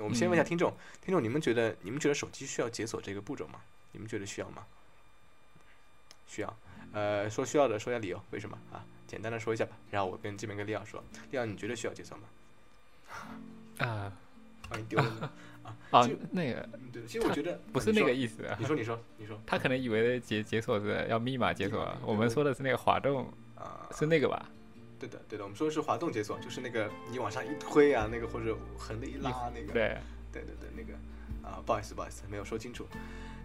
那我们先问一下嗯听众，听众你们觉得你们觉得手机需要解锁这个步骤吗？你们觉得需要吗？需要。呃，说需要的说一下理由，为什么啊？简单的说一下吧。然后我跟这边跟利奥说，利奥你觉得需要解锁吗？啊把你丢了啊。啊 (laughs) 就，那个嗯，对，其实我觉得不是那个意意思啊你，说，你说，你说他可能以为解解锁是要密码解锁啊，我们说的是那个滑动，啊，是那个吧？对的，对的，我们说的是滑动解锁，就是那个你往上一推啊，那个或者横的一拉那个。对，对对对，那个啊，不好意思，不好意思，没有说清楚。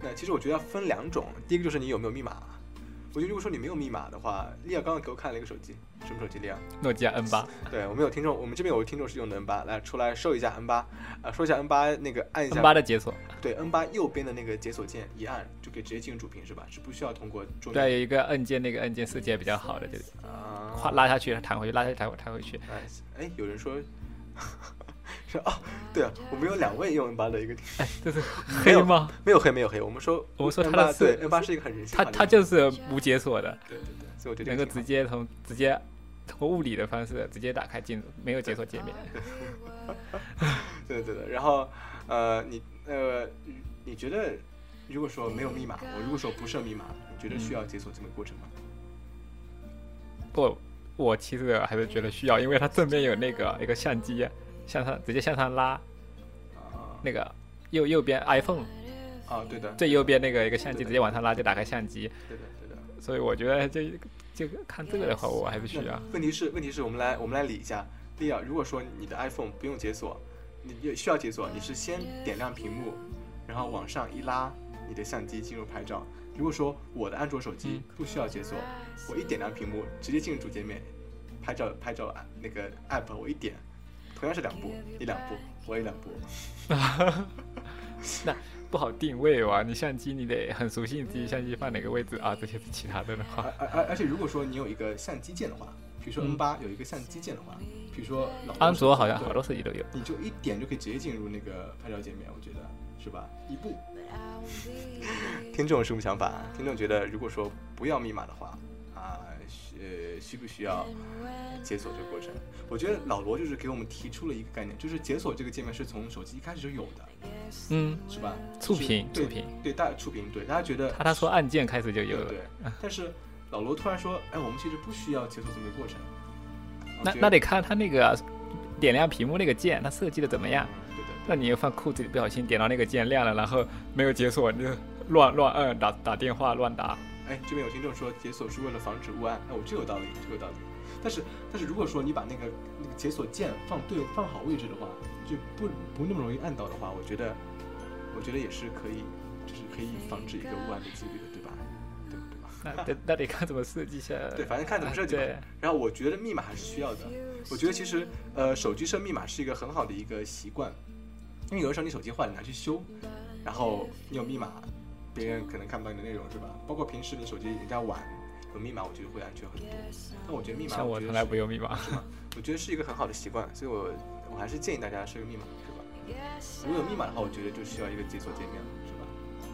那其实我觉得要分两种，第一个就是你有没有密码。我觉得如果说你没有密码的话，利亚刚刚给我看了一个手机，什么手机？利亚？诺基亚 N 八，对我们有听众，我们这边有听众是用的 N 八，来出来收一下 N 八，啊，说一下 N 八那个按一下 N 八的解锁，对 N 八右边的那个解锁键一按就可以直接进入主屏是吧？是不需要通过桌面对，有一个按键，那个按键设计还比较好的，就是啊，画拉下去弹回去，拉下去弹回弹回去。哎，有人说 (laughs) 说哦，对啊，我们有两位用 N 八的一个，这是 (laughs) 黑吗？没有黑没有黑，我们说我们说 N 它的对 N 八是一个很人性的一个它就是无解锁的，对对对，所以我觉得能够直接从直接通过物理的方式直接打开进入，没有解锁界面。(laughs) 对对对，然后呃，你呃，你你觉得如果说没有密码，我如果说不设密码，你觉得需要解锁这么个过程吗？不，我其实还是觉得需要，因为它正面有那个一个相机，向上直接向上拉，啊。那个右右边 iPhone 啊，对的，最右边那个一个相机直接往上拉就打开相机，对的对的。所以我觉得这这个看这个的话，我还不需要。问题是，问题是我们来我们来理一下，利亚，如果说你的 iPhone 不用解锁，你也需要解锁，你是先点亮屏幕，然后往上一拉，你的相机进入拍照。如果说我的安卓手机不需要解锁，我一点亮屏幕，直接进入主界面，拍照拍照啊那个 app 我一点，同样是两步，你两步，我也两步。(laughs) 不好定位哇，你相机你得很熟悉你自己相机放哪个位置啊，这些是其他的的话而，而而而且如果说你有一个相机键的话，比如说嗯 N 八有一个相机键的话，比如说安卓好像好多手机都有。你就一点就可以直接进入那个拍照界面，我觉得是吧？一步。听众什么想法？听众觉得，如果说不要密码的话，呃需不需要解锁这个过程？我觉得老罗就是给我们提出了一个概念，就是解锁这个界面是从手机一开始就有的，嗯，是吧？触屏触屏对，大触屏，对大家觉得他他说按键开始就有了。对对，(laughs) 但是老罗突然说，哎，我们其实不需要解锁这么个过程。那那得看他那个啊点亮屏幕那个键，他设计的怎么样？嗯对对那你又放裤子里不小心点到那个键亮了，然后没有解锁，你就乱乱按打打电话乱打。哎，这边有听众说解锁是为了防止误按，哎，我这有道理，这有道理。但是但是如果说你把那个那个解锁键放对放好位置的话，就不不那么容易按到的话，我觉得我觉得也是可以，就是可以防止一个误按的几率的，对吧？对对吧？那得那得看怎么设计一下。对，反正看怎么设计吧。对，然后我觉得密码还是需要的。我觉得其实呃手机设密码是一个很好的一个习惯，因为有的时候你手机坏了你拿去修，然后你有密码，别人可能看不到你的内容是吧？包括平时你手机人家玩有密码，我觉得会安全很多。但我觉得密码，像我从来不用密码。我觉得是一个很好的习惯，所以我我还是建议大家设个密码，是吧？如果有密码的话，我觉得就需要一个解锁界面了，是吧？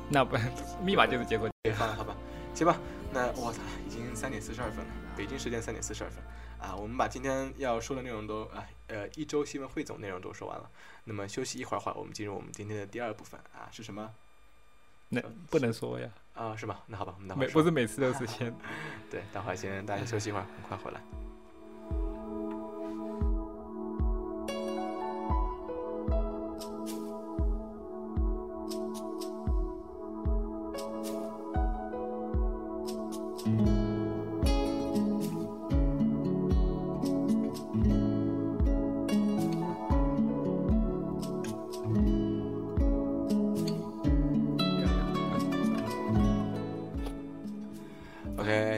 那不密码就是解锁。别放了，好吧？行吧，那我操，已经三点四十二分了，北京时间三点四十二分啊，我们把今天要说的内容都啊呃一周新闻汇总内容都说完了，那么休息一会儿会儿，我们进入我们今天的第二部分啊，是什么那不能说呀，啊？是吧？那好吧，我们等会说每不是每次都是先。(laughs) 对，待会儿先大家休息一会儿，很快回来。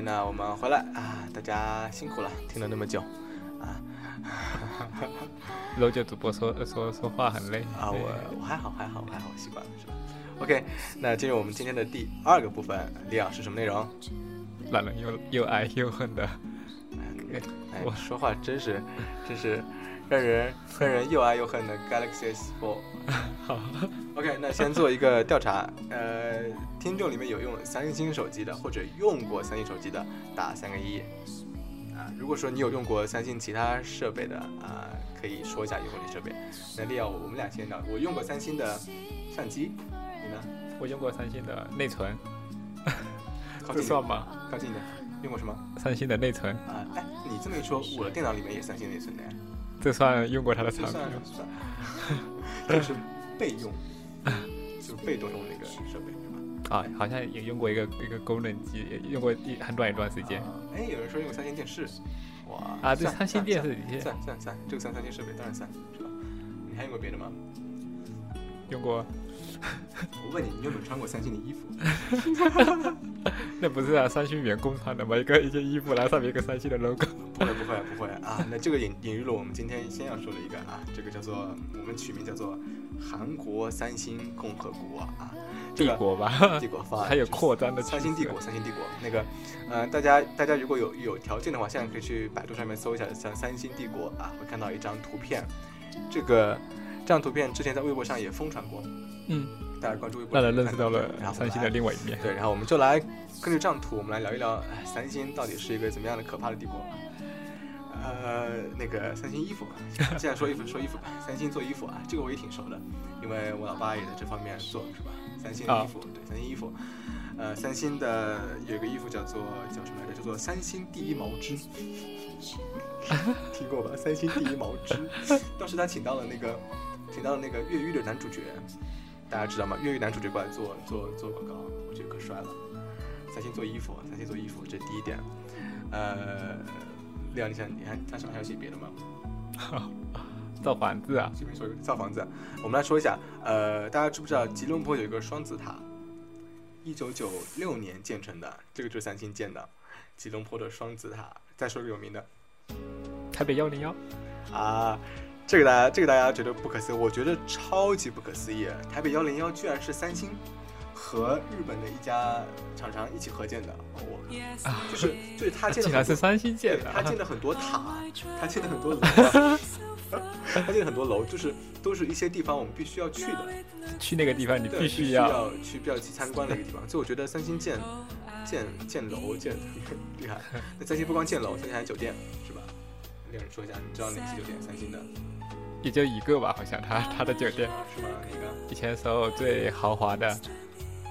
那我们回来啊，大家辛苦了，听了那么久啊 (laughs) 楼姐主播说说说话很累啊，我我还好还好我还好，习惯了是吧？OK，那进入我们今天的第二个部分，李昂是什么内容？让人又又爱又恨的。哎，我说话真是真是让人让人又爱又恨的 Galaxy S4。好，(laughs) OK，那先做一个调查，呃，听众里面有用三星手机的或者用过三星手机的，打三个一。啊，如果说你有用过三星其他设备的啊，可以说一下用过这设备。那利奥，我们俩先聊，我用过三星的相机，你呢？我用过三星的内存，(laughs) 这靠近，算吗？靠近一点，用过什么？三星的内存，啊，哎，你这么一说，我的电脑里面也三星内存的，这算用过它的产品吗？算，(laughs) 就是备用，(laughs) 就被动用那个设备，是吧？啊，好像也用过一个一个功能机，也用过一很短一段时间。啊哎，有人说用三星电视，哇啊，对，三星电视也算算算，这个算三星设备，当然算，是吧？你还用过别的吗？用过，(laughs) 我问你，你有没有穿过三星的衣服？(laughs) 那不是啊，三星员工穿的吗？一个一件衣服，然后上面一个三星的 logo。不会不会不会啊！那这个引引入了我们今天先要说的一个啊，这个叫做我们取名叫做韩国三星共和国啊，这个帝国吧，帝国方案 (laughs) 还有扩张的三星帝国，三星帝国那个，呃，大家大家如果有有条件的话，现在可以去百度上面搜一下像三星帝国啊，会看到一张图片。这个这张图片之前在微博上也疯传过，嗯，大家关注微博让人上认识到了三星的另外一面。对，然后我们就来跟着这张图，我们来聊一聊，哎，三星到底是一个怎么样的可怕的帝国？呃，那个三星衣服，(laughs) 既然说衣服说衣服吧，(laughs) 三星做衣服啊，这个我也挺熟的，因为我老爸也在这方面做，是吧？三星的衣服，对，三星衣服，呃，三星的有一个衣服叫做叫什么来着？叫做三星第一毛织，(laughs) 听过吧？三星第一毛织，当时他请到了那个请到了那个越狱的男主角，大家知道吗？越狱男主角过来做做做广告，我觉得可帅了。三星做衣服，三星做衣服，这是第一点。呃，亮，你想你还他上还有写别的吗？(laughs) 造房子啊，随便说一个造房子。我们来说一下，呃，大家知不知道吉隆坡有一个双子塔，一九九六年建成的，这个就是三星建的，吉隆坡的双子塔。再说个有名的台北幺零幺，啊，这个大家这个大家觉得不可思议，我觉得超级不可思议。台北幺零幺居然是三星和日本的一家厂商一起合建的，我啊，就是就是他建了竟然是，三星建的啊，他建了很多塔，(laughs) 他建了很多楼啊，他建了很多楼，就是都是一些地方我们必须要去的，去那个地方你，必须须要去必要去参观的一个地方。所以我觉得三星建建建楼建厉害。那三星不光建楼，三星还有酒店，是吧？跟人说一下，你知道哪些酒店？三星的也就一个吧，好像他他的酒店是吗？哪个？以前所有最豪华的，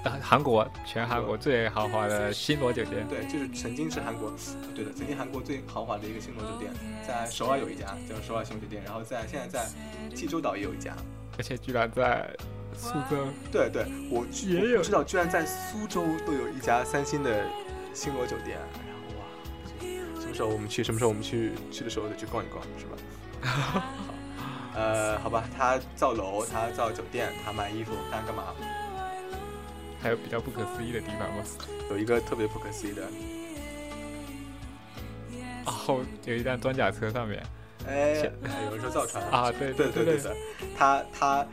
呃韩国全韩国最豪华的星罗酒店，对，就是曾经是韩国，对的，曾经韩国最豪华的一个星罗酒店，在首尔有一家叫首尔星罗酒店，然后在现在在济州岛也有一家。而且居然在苏州，对对，我也有我知道，居然在苏州都有一家三星的星罗酒店，么时候我们去？什么时候我们去去的时候得去逛一逛，是吧？好，(laughs) 呃，好吧，他造楼，他造酒店，他卖衣服，他干嘛？还有比较不可思议的地方吗？有一个特别不可思议的，啊，后有一辆装甲车上面哎，有人说造船啊，对对对对对，他他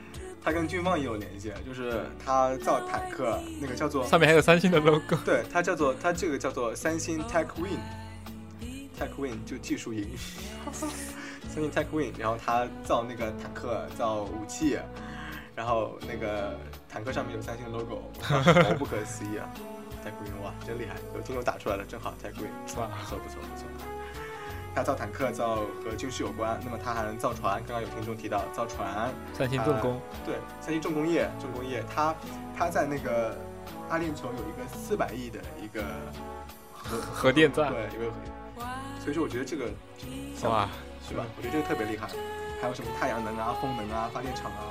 他跟军方也有联系，就是他造坦克，那个叫做上面还有三星的 logo，对，它叫做它这个叫做三星 Tech Win，Tech Win 就技术赢，三星 Tech Win，然后他造那个坦克，造武器，然后那个坦克上面有三星的 logo，不可思议啊！Tech Win 哇，真厉害，有听众打出来了，正好 Tech Win，哇不错不错不错。他造坦克，造和军事有关，那么他还能造船。刚刚有听众提到造船，三星重工，对，三星重工业，重工业，他他在那个阿联酋有一个四百亿的一个核核电站对，有个核，所以说我觉得这个哇，是吧？我觉得这个特别厉害。还有什么太阳能啊、风能啊、发电厂啊，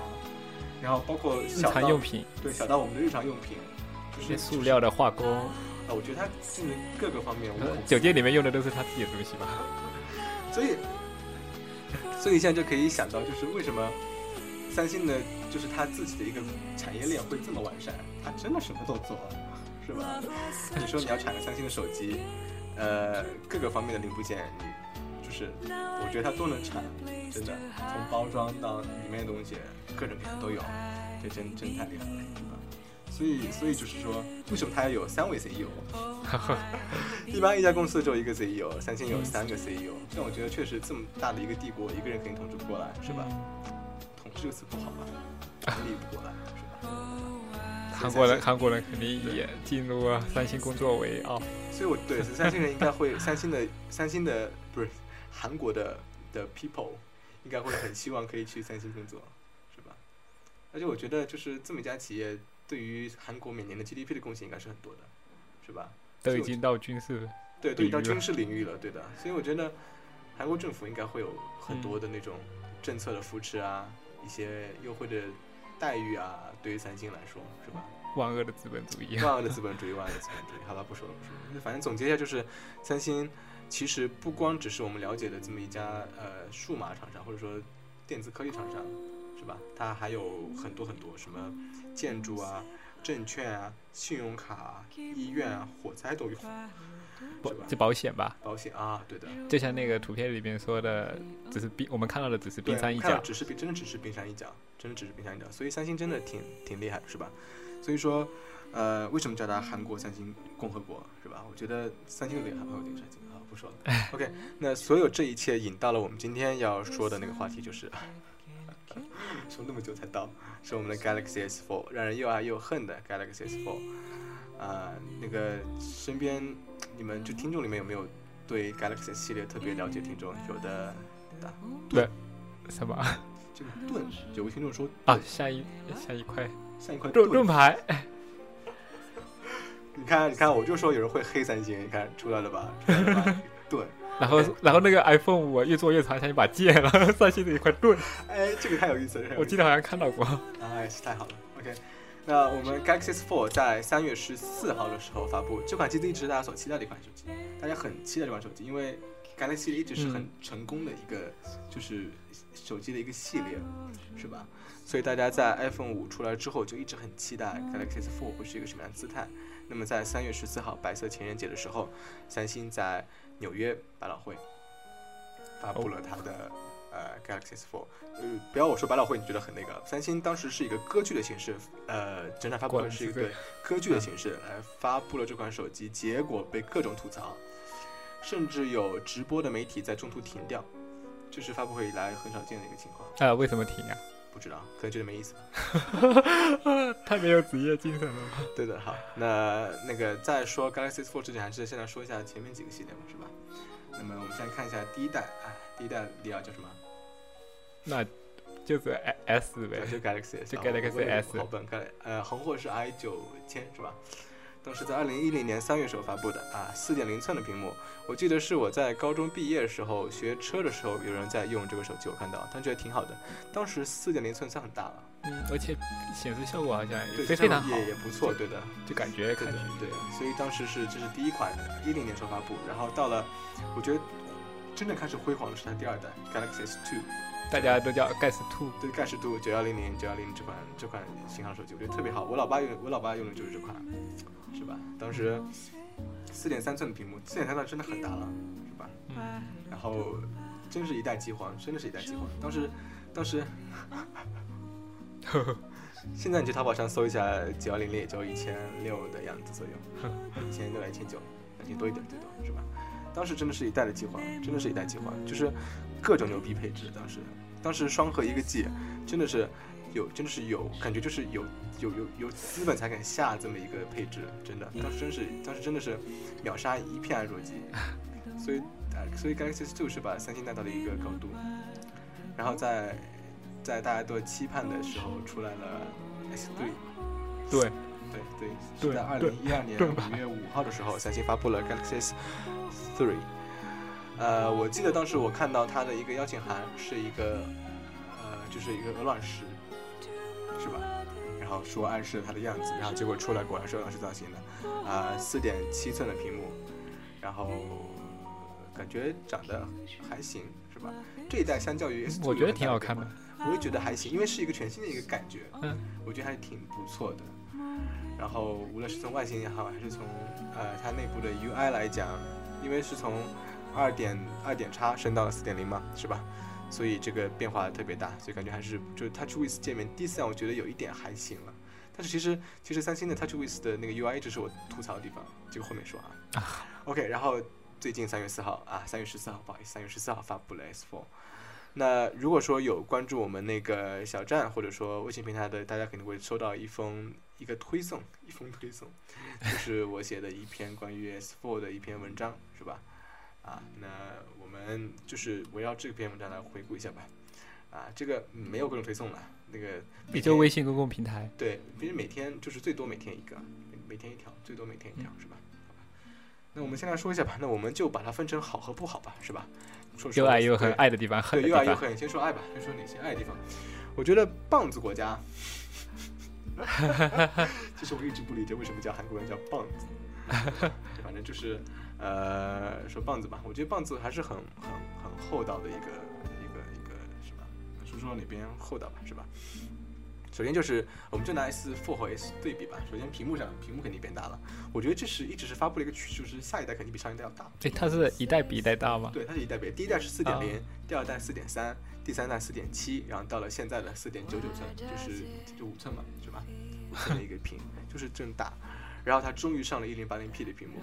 然后包括日常用品，对小到我们的日常用品，就是塑料的化工，啊，我觉得它就是各个方面我酒店里面用的都是他自己的东西吧？所以，所以现在就可以想到，就是为什么三星的，就是它自己的一个产业链会这么完善，它真的什么都做，是吧？(laughs) 你说你要产个三星的手机，呃，各个方面的零部件，你就是我觉得它都能产，真的，从包装到里面的东西，各种各样都有，这真真太厉害了？所以，所以就是说，为什么它要有三位 CEO？(laughs) 一般一家公司只有一个 CEO，三星有三个 CEO，但我觉得确实这么大的一个帝国，一个人肯定统治不过来，是吧？统治这个词不好吧？管理不过来？韩国人，韩国人肯定也进入了三星工作为傲。所以我对三星人应该会，三星的三星的不是韩国的的 people 应该会很希望可以去三星工作，是吧？而且我觉得就是这么一家企业，对于韩国每年的 GDP 的贡献应该是很多的，是吧？都已经到军事，对，都已经到军事领域了，对的。所以我觉得韩国政府应该会有很多的那种政策的扶持啊，一些优惠的待遇啊，对于三星来说，是吧？万恶的资本主义。万恶的资本主义，万恶的资本主义。好了，不说了，不说了。反正总结一下，就是三星其实不光只是我们了解的这么一家呃数码厂商，或者说电子科技厂商，是吧？它还有很多很多什么建筑啊、证券啊、信用卡啊、医院啊、火灾都有，保是吧？这保险吧，保险啊，对的。就像那个图片里面说的，只是冰，我们看到的只是冰山一角。只是冰，真的只是冰山一角，真的只是冰山一角。所以三星真的挺挺厉害的，是吧？所以说，呃，为什么叫它韩国三星共和国，是吧？我觉得三星有点韩国有点三星，好，不说了。OK，(laughs) 那所有这一切引到了我们今天要说的那个话题，就是说那么久才到，是我们的 Galaxy S4，让人又爱又恨的 Galaxy S4。啊、那个身边你们就听众里面有没有对 Galaxy 系列特别了解？听众有的对什么这个盾，有个听众说啊？像一像一块像一块盾盾盾牌，(laughs) 你看，你看，我就说有人会黑三星，你看出来了吧？盾，(laughs) 然后然后那个 iPhone 五越做越长，像一把剑，然后三星的一块盾，哎，这个太有意思了。我记得好像看到过。哎，是太好了。OK，那我们 Galaxy S4 在三月十四号的时候发布，这款机子一直是大家所期待的一款手机，大家很期待这款手机，因为 Galaxy 一直是很成功的一个，就是手机的一个系列，是吧？所以大家在 iPhone 五出来之后就一直很期待 Galaxy S4 会是一个什么样的姿态。那么在三月十四号白色情人节的时候，三星在纽约百老汇发布了它的、呃 Galaxy S4，呃，不要我说百老汇你觉得很那个，三星当时是一个歌剧的形式，呃，整场发布会是一个歌剧的形式来发布了这款手机，结果被各种吐槽，甚至有直播的媒体在中途停掉，这是发布会以来很少见的一个情况。啊，为什么停呀？不知道，可能觉得没意思吧。(laughs) 太没有职业精神了吧？对的，好，那那个在说 Galaxy S4 之前，还是先来说一下前面几个系列嘛，是吧？那么我们先来看一下第一代，哎，第一代里奥叫什么？那就是 S 呗，。就 Galaxy S，就啊 Galaxy S 好笨，Gal 呃，横货是 i 九千是吧？当时在二零一零年三月时候发布的啊，四点零寸的屏幕，我记得是我在高中毕业的时候学车的时候，有人在用这个手机，我看到，但觉得挺好的。当时四点零寸算很大了，嗯，而且显示效果好像也，非非常好，也也不错，对的。就感觉看着，对，所以当时是这是第一款，一零年时候发布，然后到了，我觉得真正开始辉煌的是它第二代 Galaxy S2，大家都叫盖斯兔。对盖世兔九幺零零九幺零这款这款型号手机，我觉得特别好。我老爸用我老爸用的就是这款，是吧？当时四点三寸的屏幕，四点三寸真的很大了，是吧？嗯，然后真是一代机皇，真的是一代机皇。当时当时，(laughs) 现在你去淘宝上搜一下九幺零零，也就一千六的样子左右，一千六到一千九，两千多一点最多是吧？当时真的是一代的机皇，真的是一代机皇，就是各种牛逼配置。当时当时双核一个 G，真的是有真的是有感觉，就是有有有有资本才敢下这么一个配置，真的。当时真是当时真的是秒杀一片安卓机，(laughs) 所以呃所以 Galaxy S2 是把三星带到了一个高度，然后在在大家都期盼的时候出来了 S3。对，对对，对是在二对零一二年五月五号的时候，三星发布了 Galaxy S 3。呃，我记得当时我看到它的一个邀请函是一个，呃，就是一个鹅卵石，是吧？然后说暗示了它的样子，然后结果出来果然是鹅卵石造型的，啊、4四点七寸的屏幕，然后感觉长得还行，是吧？这一代相较于我觉得挺好看的。我也觉得还行，因为是一个全新的一个感觉，嗯，我觉得还挺不错的。然后无论是从外形也好，还是从呃它内部的 UI 来讲，因为是从二点二点叉升到了四点零嘛，是吧？所以这个变化特别大，所以感觉还是就是 TouchWiz 界面第四让，我觉得有一点还行了。但是其实其实三星的 TouchWiz 的那个 UI 一直是我吐槽的地方，这个后面说啊。OK，然后最近三月四号啊，三月十四号，不好意思，三月十四号发布了 S4。那如果说有关注我们那个小站或者说微信平台的，大家肯定会收到一封一个推送，一封推送，就是我写的一篇关于 S4 的一篇文章，是吧？啊，那我们就是围绕这篇文章来回顾一下吧。啊，这个嗯没有各种推送了，那个每也就微信公共平台。对，平时每天就是最多每天一个，每每天一条，最多每天一条，是吧？好吧那我们先来说一下吧，那我们就把它分成好和不好吧，是吧？说说又爱又恨，爱的地方，恨对，的地方。又爱又恨。先说爱吧，先说哪些爱的地方。我觉得棒子国家，(laughs) 其实我一直不理解为什么叫韩国人叫棒子，就 (laughs) 反正就是呃说棒子吧。我觉得棒子还是很很很厚道的一个一个一个是吧？说说哪边厚道吧，是吧？首先就是，我们就拿 S4 和 S 对比吧。首先屏幕上，屏幕肯定变大了。我觉得这是一直是发布了一个趋势，就是下一代肯定比上一代要大。对，它是一代比一代大吗？对，它是一代比，第一代是四点零啊，第二代四点三，第三代四点七，然后到了现在的四点九九寸，就是就五寸嘛，是吧？五寸的一个屏，就是这么大。然后它终于上了一零八零 P 的屏幕，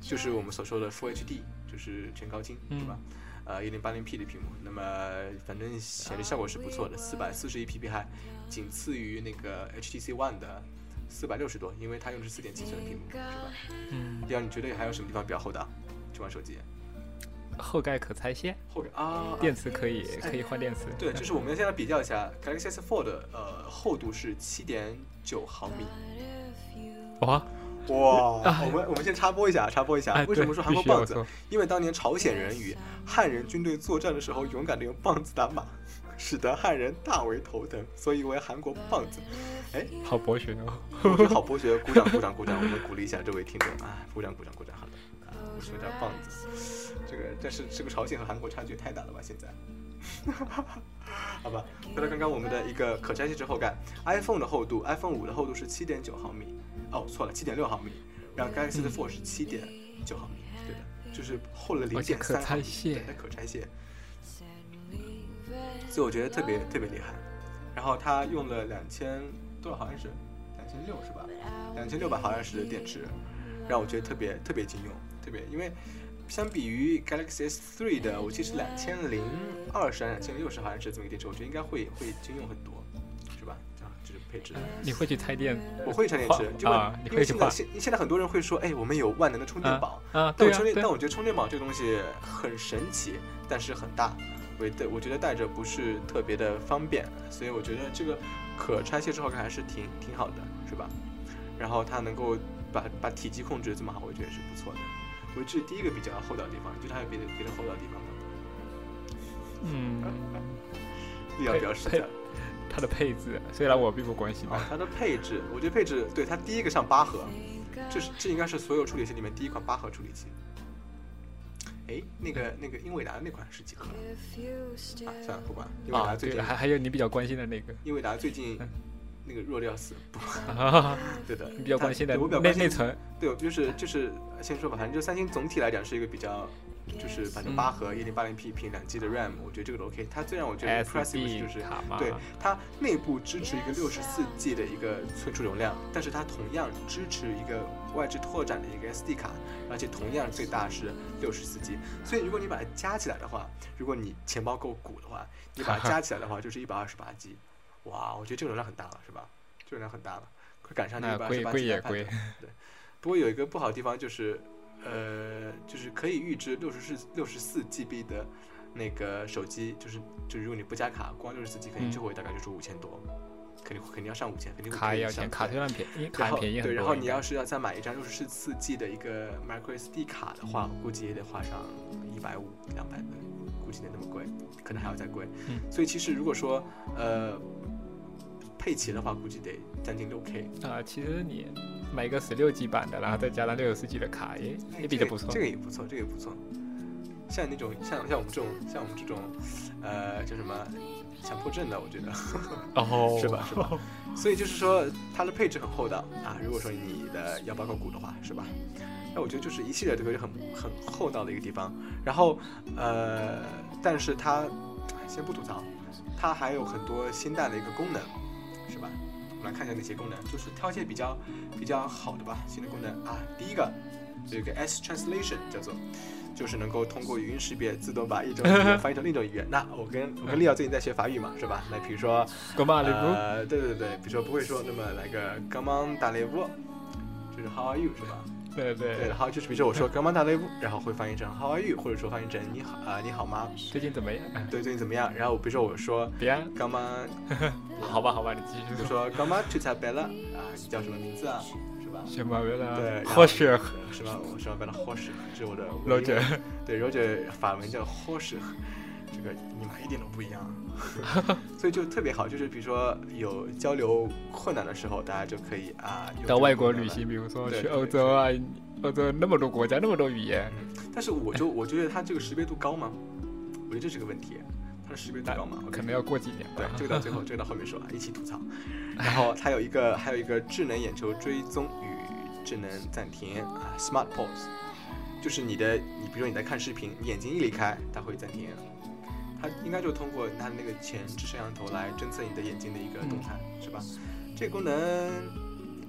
就是我们所说的 Full HD，就是全高清，是吧？呃，一零八零 P 的屏幕，那么反正显示效果是不错的，四百四十一 PPI，仅次于那个 HTC One 的四百六十多，因为它用的是四点七寸的屏幕，是吧？嗯，第二，你觉得还有什么地方比较厚道？这款手机后盖可拆卸，后盖啊，电池可以可以换电池。对，就是我们现在比较一下，Galaxy S4 的呃厚度是七点九毫米。哇，哇，我们我们先插播一下，插播一下哎，，为什么说韩国棒子？因为当年朝鲜人与汉人军队作战的时候，勇敢的用棒子打马，(laughs) 使得汉人大为头疼，所以为韩国棒子。哎，好博学哦。我觉得好博学，鼓掌鼓掌鼓掌，我们鼓励一下这位听众啊，鼓掌鼓掌鼓掌，好的啊，为什么叫棒子？这个但是这个朝鲜和韩国差距太大了吧？现在。(laughs) 好吧，回到刚刚我们的一个可拆卸式后盖，iPhone 的厚度，iPhone 五的厚度是七点九毫米，哦错了，七点六毫米，然后 Galaxy 的 Fold 是七点九毫米，对的，就是厚了零点三毫米，对，它可拆卸。所以我觉得特别特别厉害。然后它用了两千多少，好像是两千六是吧？两千六百毫安时的电池，让我觉得特别特别经用，特别因为相比于 Galaxy S3 的，我记得是两千零二十、两千六十毫安时这么一个电池，我觉得应该会会经用很多，配置。你会去拆电？我会拆电池，就啊，你因为会去画现在现现在很多人会说，哎，我们有万能的充电宝，啊？但我充电，但我觉得充电宝这个东西很神奇，但是很大，我带我觉得带着不是特别的方便，所以我觉得这个可拆卸之后看还是挺挺好的，是吧？然后它能够把把体积控制这么好，我觉得是不错的。我觉得这是第一个比较厚道的地方，你觉得还有别的别的厚道的地方吗？嗯，力要表示配的。它的配置虽然我并不关心它的配置，我觉得配置对它第一个上八核，这是这应该是所有处理器里面第一款八核处理器。哎，那个那个英伟达的那款是几核？啊，算了，不管。英伟达最近，还还有你比较关心的那个英伟达最近嗯那个弱的要死，不，啊，(laughs) (laughs) 对的，你比较关心的我比较关心内内存，对，就是就是先说吧，反正就三星总体来讲是一个比较，就是反正嗯八核一零八零 P 屏两 G 的 RAM，我觉得这个都 OK。它最让我觉得 impressive 就是对它内部支持一个六十四 G 的一个存储容量，但是它同样支持一个外置拓展的一个 SD 卡，而且同样最大是六十四 G。所以如果你把它加起来的话，如果你钱包够鼓的话，你把它加起来的话就是一百二十八 G。(laughs) 哇，我觉得这个容量很大了，是吧？这个容量很大了，快赶上那那一百二十八贵贵 G 也 iPad 贵了。对，不过有一个不好的地方就是，呃，就是可以预支六十四六十四 GB 的那个手机，就是就是如果你不加卡，光六十四 G 肯定嗯就会大概就是五千多，肯定肯定要上五千，肯定会卡也要钱，上卡虽然便宜，卡便宜很多。然后你要是要再买一张六十四 G 的一个 micro SD 卡的话，我估计也得花上一百五、两百的，估计得那么贵，可能还要再贵。嗯所以其实如果说呃配齐的话，估计得将近六 K。啊，其实你买一个十六 G 版的，然后再加上六十四 G 的卡，也哎也比较不错这个。这个也不错，这个也不错。像那种像像我们这种像我们这种，呃，叫什么强迫症的，我觉得，哦，(laughs) 是吧？是吧？所以就是说它的配置很厚道啊。如果说你的腰包够鼓的话，是吧？那我觉得就是一系列这个就很很厚道的一个地方。然后呃，但是它先不吐槽，它还有很多新带的一个功能，是吧？我们来看一下哪些功能，就是挑一些比较比较好的吧，新的功能啊。第一个有一个 S translation 叫做。就是能够通过语音识别自动把一种语言 (laughs) 翻译成另一种语言。那我跟我跟利奥最近在学法语嘛，是吧？那比如说？呃，对对对，比如说不会说，那么来个 Come on 打雷布，就是 How are you 是吧？对对，对然，后就是比如说我说 Come on 打雷布，然后会翻译成 How are you，或者说翻译成你好啊、你好吗？最近怎么样？对，最近怎么样？然后比如说我说 (laughs) 别啊，Come on，(laughs) 好吧好吧，你继续说。比如说 Come on to 贝了啊，你叫什么名字啊？是吧？什么为对了然后或许什么我什么贝了 h o s h 这是我的 Roger 对 Roger 法文叫 s h 这个你妈一点都不一样，(laughs) 所以就特别好，就是比如说有交流困难的时候，大家就可以啊到外国旅行，比如说去欧洲啊，欧洲那么多国家，那么多语言，但是我就我觉得它这个识别度高吗？我觉得这是个问题，它的识别度高吗？可能要过几年对。，这个到最后，(laughs) 这个到后面说啊，一起吐槽。然后它有一个还有一个智能眼球追踪与智能暂停啊，Smart Pause，就是你的你比如说你在看视频，你眼睛一离开，它会暂停。它应该就通过它的那个前置摄像头来侦测你的眼睛的一个动态，是吧？这个功能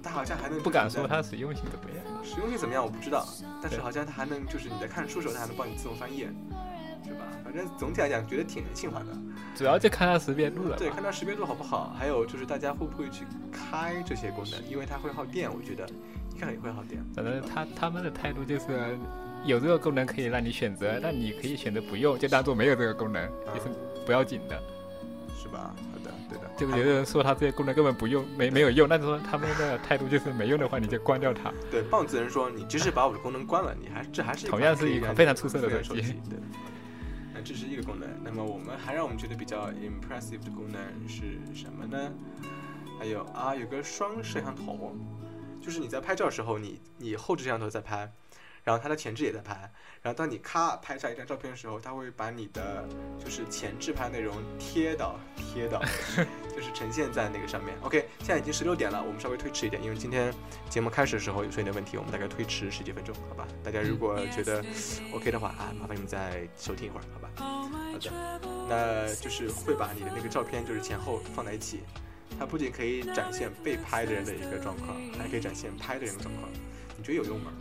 它好像还能不敢说它实用性怎么样。实用性怎么样我不知道，但是好像它还能就是你在看书的时候，它还能帮你自动翻页，是吧？反正总体来讲觉得挺人性化的。主要就看它识别度了。对，看它识别度好不好，还有就是大家会不会去开这些功能，因为它会耗电，我觉得应该也会耗电。反正他他们的态度就是，有这个功能可以让你选择，但你可以选择不用，就当做没有这个功能，也是不要紧的。是吧？好的，对的。就是有的人说他这些功能根本不用，没没有用，但是说他们的态度就是没用的话你就关掉它。对棒子人说，你即使把我的功能关了，你还这还是同样是一款非常出色的手机手机。对。那这是一个功能。那么我们还让我们觉得比较 impressive 的功能是什么呢？还有啊，有个双摄像头，就是你在拍照的时候，你你后置摄像头在拍，然然后它的前置也在拍，然后当你咔拍下一张照片的时候，它会把你的就是前置拍内容贴到贴到，(laughs) 就是呈现在那个上面。OK，现在已经十六点了，我们稍微推迟一点，因为今天节目开始的时候有出现点问题，我们大概推迟十几分钟，好吧？大家如果觉得 OK 的话啊，麻烦你们再收听一会儿，好吧？好的，那就是会把你的那个照片就是前后放在一起，它不仅可以展现被拍的人的一个状况，还可以展现拍的人的状况。你觉得有用吗？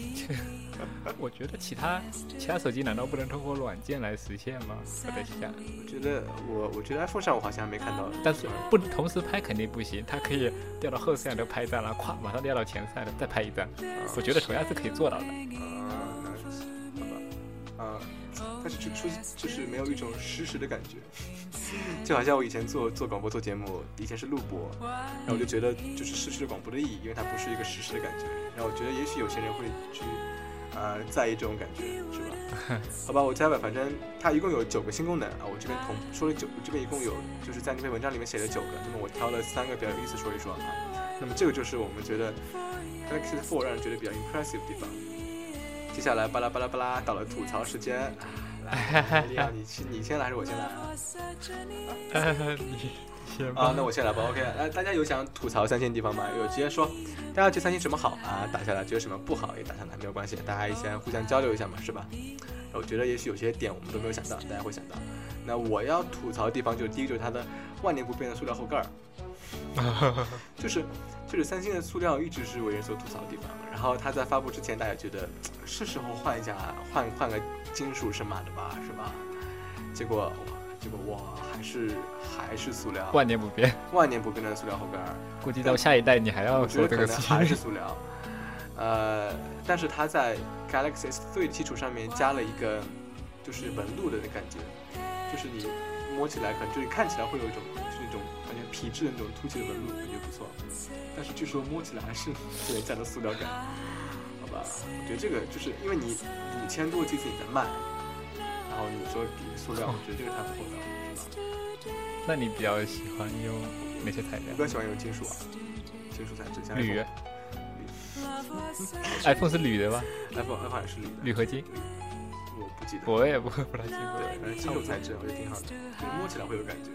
(laughs) 我觉得其他其他手机难道不能通过软件来实现吗？我在想，我觉得我我觉得 iPhone 上我好像没看到，但是不同时拍肯定不行，它可以调到后摄像头拍一张，然后咵马上调到前摄像头再拍一张。我觉得同样是可以做到的。就出就是没有一种实时的感觉，(laughs) 就好像我以前做做广播做节目，以前是录播，然后我就觉得就是失去了广播的意义，因为它不是一个实时的感觉。然后我觉得也许有些人会去呃在意这种感觉，是吧？(laughs) 好吧，我猜吧，反正它一共有九个新功能啊，我这边同说了九，这边一共有就是在那篇文章里面写了九个，那么我挑了三个比较有意思说一说啊。那么这个就是我们觉得 Galaxy Four 让人觉得比较 impressive 的地方。接下来巴拉巴拉巴拉到了吐槽时间，来，利亚，你先你先来还是我先来啊？你先啊，。那我先来吧。OK，来，大家有想吐槽三星的地方吗？有直接说，大家觉得三星什么好啊？打下来，觉得什么不好也打下来，没有关系，大家先互相交流一下嘛，是吧？我觉得也许有些点我们都没有想到，大家会想到。那我要吐槽的地方就是第一个就是它的万年不变的塑料后盖儿，(laughs) 就是就是三星的塑料一直是为人所吐槽的地方。然后它在发布之前，大家觉得是时候换一下，换换个金属神马的吧，是吧？结果哇，结果哇，还是还是塑料，万年不变，万年不变的塑料后盖儿。估计到下一代你还要说这个事可能还是。塑料。(laughs) 呃，但是它在 Galaxy S3 的基础上面加了一个就是纹路的感觉，就是你摸起来可能就是看起来会有一种就是那种感觉皮质的那种凸起的纹路，感觉不错。但是据说摸起来还是 (laughs) 有点带着塑料感，好吧？我觉得这个就是因为你五千多机子你在卖，然后你说比塑料，(laughs) 我觉得这个太不厚道了，是吧？那你比较喜欢用哪些材料我比？较喜欢用金属啊，金属材质，像铝 iPhone，iPhone 是铝的吗？iPhone iPhone 也是铝的，铝合金？我不记得。我也不不太清楚。对，反正金属材质我觉得挺好的，就是摸起来会有感觉，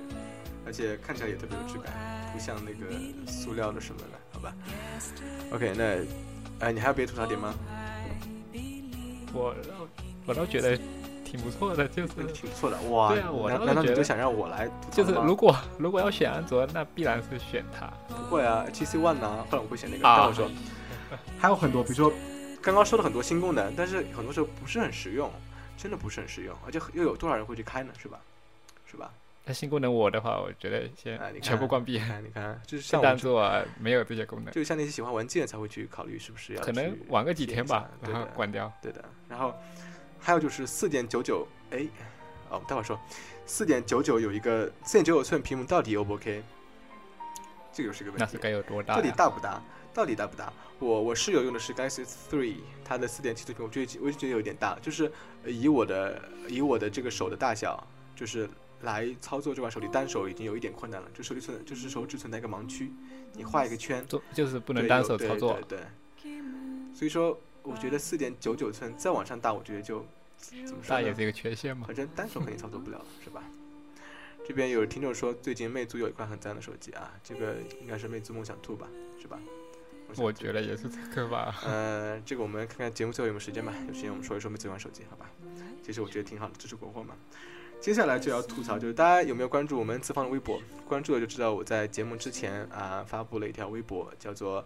而且看起来也特别有质感，不像那个塑料的什么的，好吧？OK，那哎，你还有别的吐槽点吗？我我倒觉得挺不错的，就是嗯挺不错的，哇！对啊我难道你就想让我来吐槽吗就是如果如果要选安卓，那必然是选它。不会啊，GC One 呢？后来我会选那个。啊但我说 (laughs) 还有很多，比如说刚刚说了很多新功能，但是很多时候不是很实用，真的不是很实用，而且又有多少人会去开呢？是吧？是吧？那新功能我的话，我觉得先哎，你看全部关闭你，看，你看，就是 (laughs) 像我们当做没有这些功能，就像那些喜欢玩机的才会去考虑是不是要可能去玩个几天吧，然后对，关掉。对的。然后还有就是四点九九，哎，哦，待会儿说，四点九九有一个四点九九寸屏幕到底 O 不 OK？这个又是个问题那是，该有多大到底？大不大？到底大不大？我我室友用的是 Galaxy Three，它的四点七寸屏，我觉得我就觉得有点大，就是呃以我的以我的这个手的大小，就是来操作这款手机单手已经有一点困难了，这手机存就是手指存在一个盲区，你画一个圈，做就是不不能单手操作。对对对所以说，我觉得四点九九寸再往上大，我觉得就怎么说呢大也是一个缺陷嘛。反正单手肯定操作不了了，是吧？这边有听众说，最近魅族有一款很赞的手机啊，这个应该是魅族梦想兔吧，是吧？我觉得也是这个吧。呃，这个我们看看节目最后有没有时间吧，有时间我们说一说魅族这款手机，好吧？其实我觉得挺好的，支持国货嘛。接下来就要吐槽，就是大家有没有关注我们资方的微博？关注了就知道我在节目之前啊、发布了一条微博，叫做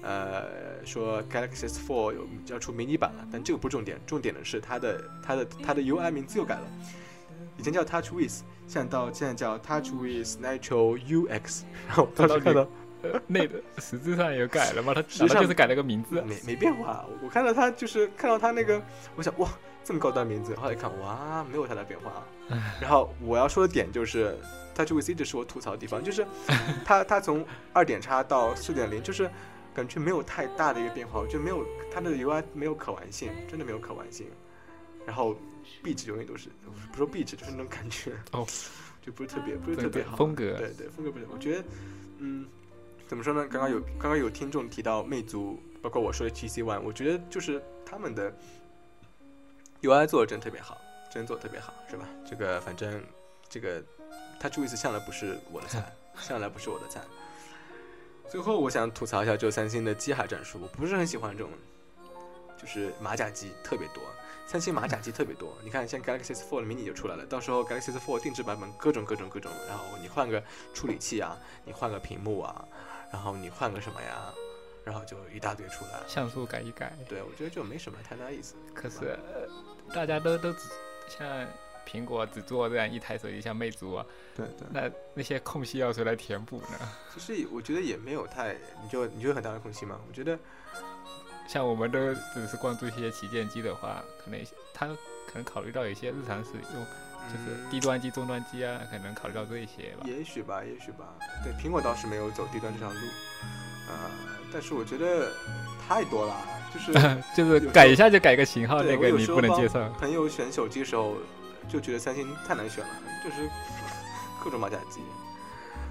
呃说 Galaxy S4 有要出迷你版了，但这个不是重点，重点的是它的它的它的 UI 名字又改了，以前叫 Touch With，现在到现在叫 Touch With Natural UX，然后我当时看到呃那个 (laughs) 实质上也改了吗？它实质上就是改了个名字？没没变化，我看到他就是看到他那个，我想哇这么高端名字，后来一看哇没有太大变化。然后我要说的点就是，Touch with 一直是我吐槽的地方，就是 (laughs) 它它从二点叉到四点零，就是感觉没有太大的一个变化，我觉得没有它的 UI 没有可玩性，真的没有可玩性。然后壁纸永远都是不说壁纸，就是那种感觉哦，就不是特别不是特别好对风格对对风格不是，我觉得嗯怎么说呢？刚刚有刚刚有听众提到魅族，包括我说的 GC One，我觉得就是他们的 UI 做的真特别好，真做的特别好，是吧？这个反正这个 TouchWiz 向来不是我的菜，(laughs) 向来不是我的菜。最后我想吐槽一下，就三星的机海战术，我不是很喜欢这种，就是马甲机特别多。三星马甲机特别多，(laughs) 你看像 Galaxy S Fold mini 就出来了，到时候 Galaxy S Fold 定制版本各种各种各种，然后你换个处理器啊，你换个屏幕啊，然后你换个什么呀，然后就一大堆出来。像素改一改。对，我觉得就没什么太大意思。可是、呃大家都都只像苹果只做这样一台手机，像魅族啊，对对。那那些空隙要谁来填补呢？其实我觉得也没有太，你就你觉得很大的空隙吗？我觉得像我们都只是关注一些旗舰机的话，可能他可能考虑到一些日常使用，就是嗯低端机、中端机啊，可能考虑到这一些吧。也许吧，也许吧。对，苹果倒是没有走低端这条路，呃，但是我觉得太多了，就是 (laughs) 就是改一下就改个型号，那个你不能接受。朋友选手机的时候，就觉得三星太难选了，就是 (laughs) 各种马甲机。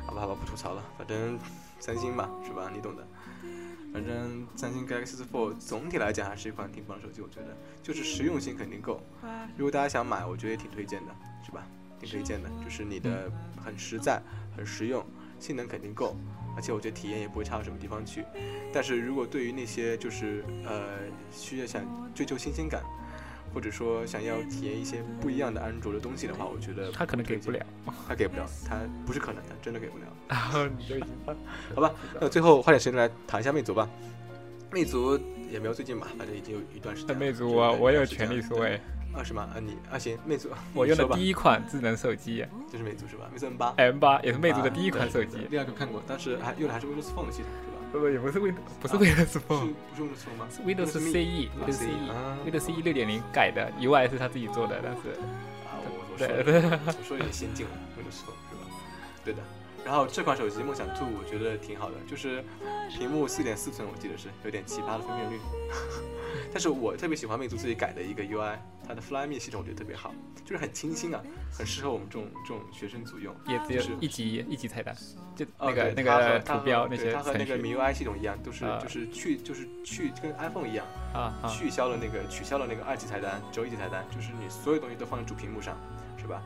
好吧，好吧，不吐槽了，反正三星吧，是吧？你懂的。反正三星 Galaxy Fold 总体来讲还是一款挺棒的手机，我觉得就是实用性肯定够。如果大家想买，我觉得也挺推荐的，是吧？挺推荐的，就是你的很实在、很实用，性能肯定够，而且我觉得体验也不会差到什么地方去。但是如果对于那些就是呃需要想追求新鲜感，或者说想要体验一些不一样的安卓的东西的话，我觉得他可能给不了，他给不了，他不是可能，他真的给不了。(laughs) 你就已经 (laughs) 好吧，那最后花点时间来谈一下魅族吧。魅族也没有最近吧，反正已经有一段时间。魅族啊，我有权利说对哎，啊是吗？啊你啊行，魅族我用的第一款智能手机就是魅族是吧？魅族 M 八，M 八也是魅族的啊第一款手机对对对，另外一个看过，但是还用的还是 Windows Phone 的系统是吧？不不也不是 Windows 不是啊 Windows Phone，不是 Windows Phone 吗是 Windows Me CE 啊 Windows CE 六点零改的，UI 是他自己做的，但是啊，我我说我说有点先进了，Windows Phone 是吧？对的。然后这款手机梦想 Two 我觉得挺好的，就是屏幕四点四寸，我记得是有点奇葩的分辨率。(laughs) 但是我特别喜欢魅族自己改的一个 UI，它的 Flyme 系统我觉得特别好，就是很清新啊，很适合我们这种这种学生组用。也只是一级一级菜单，就哦那个那个图标那些程它和那个序 MIUI 系统一样，都是啊就是去就是去跟 iPhone 一样，啊啊，取消了那个取消了那个二级菜单、只有一级菜单，就是你所有东西都放在主屏幕上，是吧？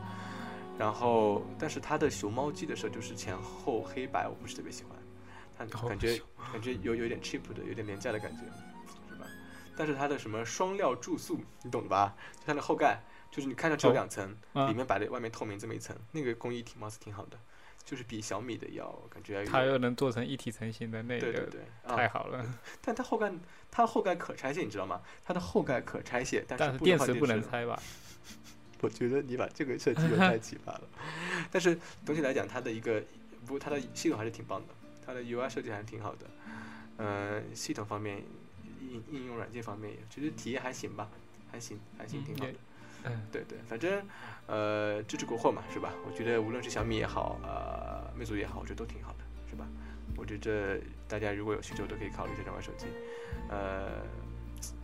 然后，但是它的熊猫机的时候就是前后黑白，我不是特别喜欢，它哦感觉感觉有有点 cheap 的，有点廉价的感觉，是吧？但是它的什么双料注塑，你懂的吧？就它的后盖，就是你看上去有哦两层，啊里面白的，外面透明这么一层，那个工艺挺貌似挺好的，就是比小米的要感觉要它又能做成一体成型的那个，对对对，啊太好了。但它后盖它后盖可拆卸，你知道吗？它的后盖可拆卸，但是电池不能拆吧？(laughs) 我觉得你把这个设计有太奇葩了。但是总体来讲，它的一个不，它的系统还是挺棒的，它的 UI 设计还是挺好的。嗯、系统方面、应应用软件方面，其实体验还行吧，还行，还行，挺好的。嗯，对对，反正呃，支持国货嘛，是吧？我觉得无论是小米也好，呃，魅族也好，我觉得都挺好的，是吧？我觉得大家如果有需求，都可以考虑这两款手机。呃，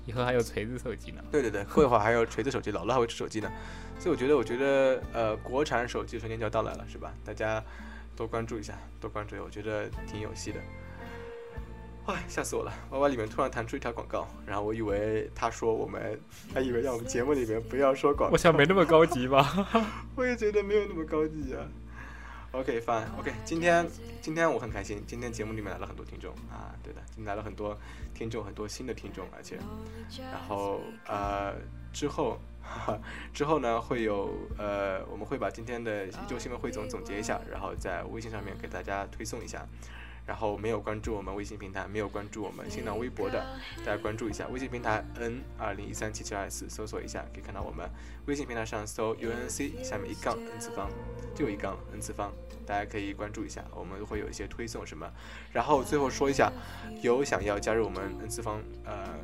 以后还有锤子手机呢。(laughs) 对对对，过一会儿还有锤子手机，老了还会出手机呢，所以我觉得，我觉得呃，国产手机春天就要到来了，是吧？大家多关注一下，多关注，我觉得挺有戏的。哎，吓死我了！Y Y 里面突然弹出一条广告，然后我以为他说我们，还以为让我们节目里面不要说广告。我想没那么高级吧？(laughs) 我也觉得没有那么高级啊。OK fine OK，今天今天我很开心，今天节目里面来了很多听众啊，对的，今天来了很多听众，很多新的听众，而且，然后呃之后 (laughs) 之后呢会有呃我们会把今天的一周新闻汇总总结一下，然后在微信上面给大家推送一下。然后没有关注我们微信平台，没有关注我们新浪微博的，大家关注一下微信平台 n 二零一三七七二四，搜索一下可以看到我们微信平台上搜 UNC 下面一杠 n 次方，就有一杠 n 次方，大家可以关注一下，我们会有一些推送什么。然后最后说一下，有想要加入我们 n 次方呃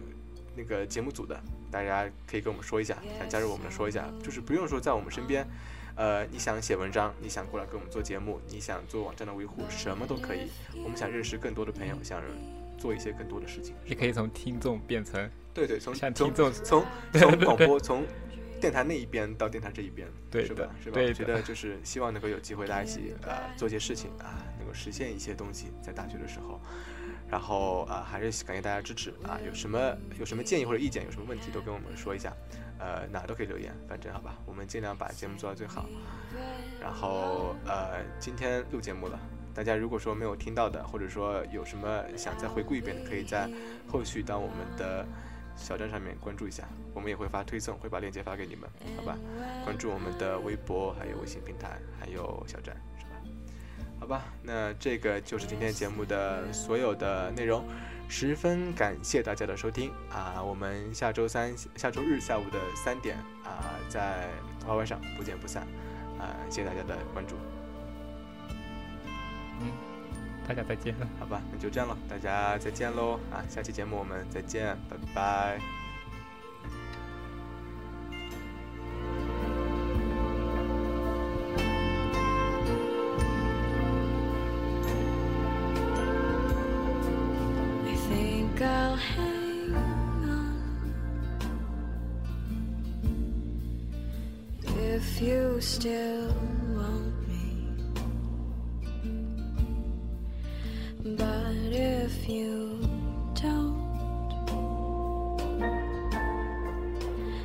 那个节目组的，大家可以跟我们说一下，想加入我们的说一下，就是不用说在我们身边。呃，你想写文章，你想过来跟我们做节目，你想做网站的维护，什么都可以。我们想认识更多的朋友，想做一些更多的事情。也可以从听众变成对对，从像听众从从广播从电台那一边到电台这一边，对是吧？是吧？觉得就是希望能够有机会大家一起呃做些事情啊，能够实现一些东西，在大学的时候。然后啊、还是感谢大家支持啊！有什么有什么建议或者意见，有什么问题都跟我们说一下，呃，哪都可以留言，反正好吧，我们尽量把节目做到最好。然后呃，今天录节目了，大家如果说没有听到的，或者说有什么想再回顾一遍的，可以在后续到我们的小站上面关注一下，我们也会发推送，会把链接发给你们，好吧？关注我们的微博，还有微信平台，还有小站？好吧，那这个就是今天节目的所有的内容，十分感谢大家的收听啊！我们下周三、下周日下午的三点啊，在 Y Y 上不见不散啊！谢谢大家的关注，嗯大家再见了。好吧，那就这样了，大家再见喽啊！下期节目我们再见，拜拜。if you still want me. But if you don't,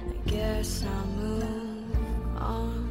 I guess I'll move on.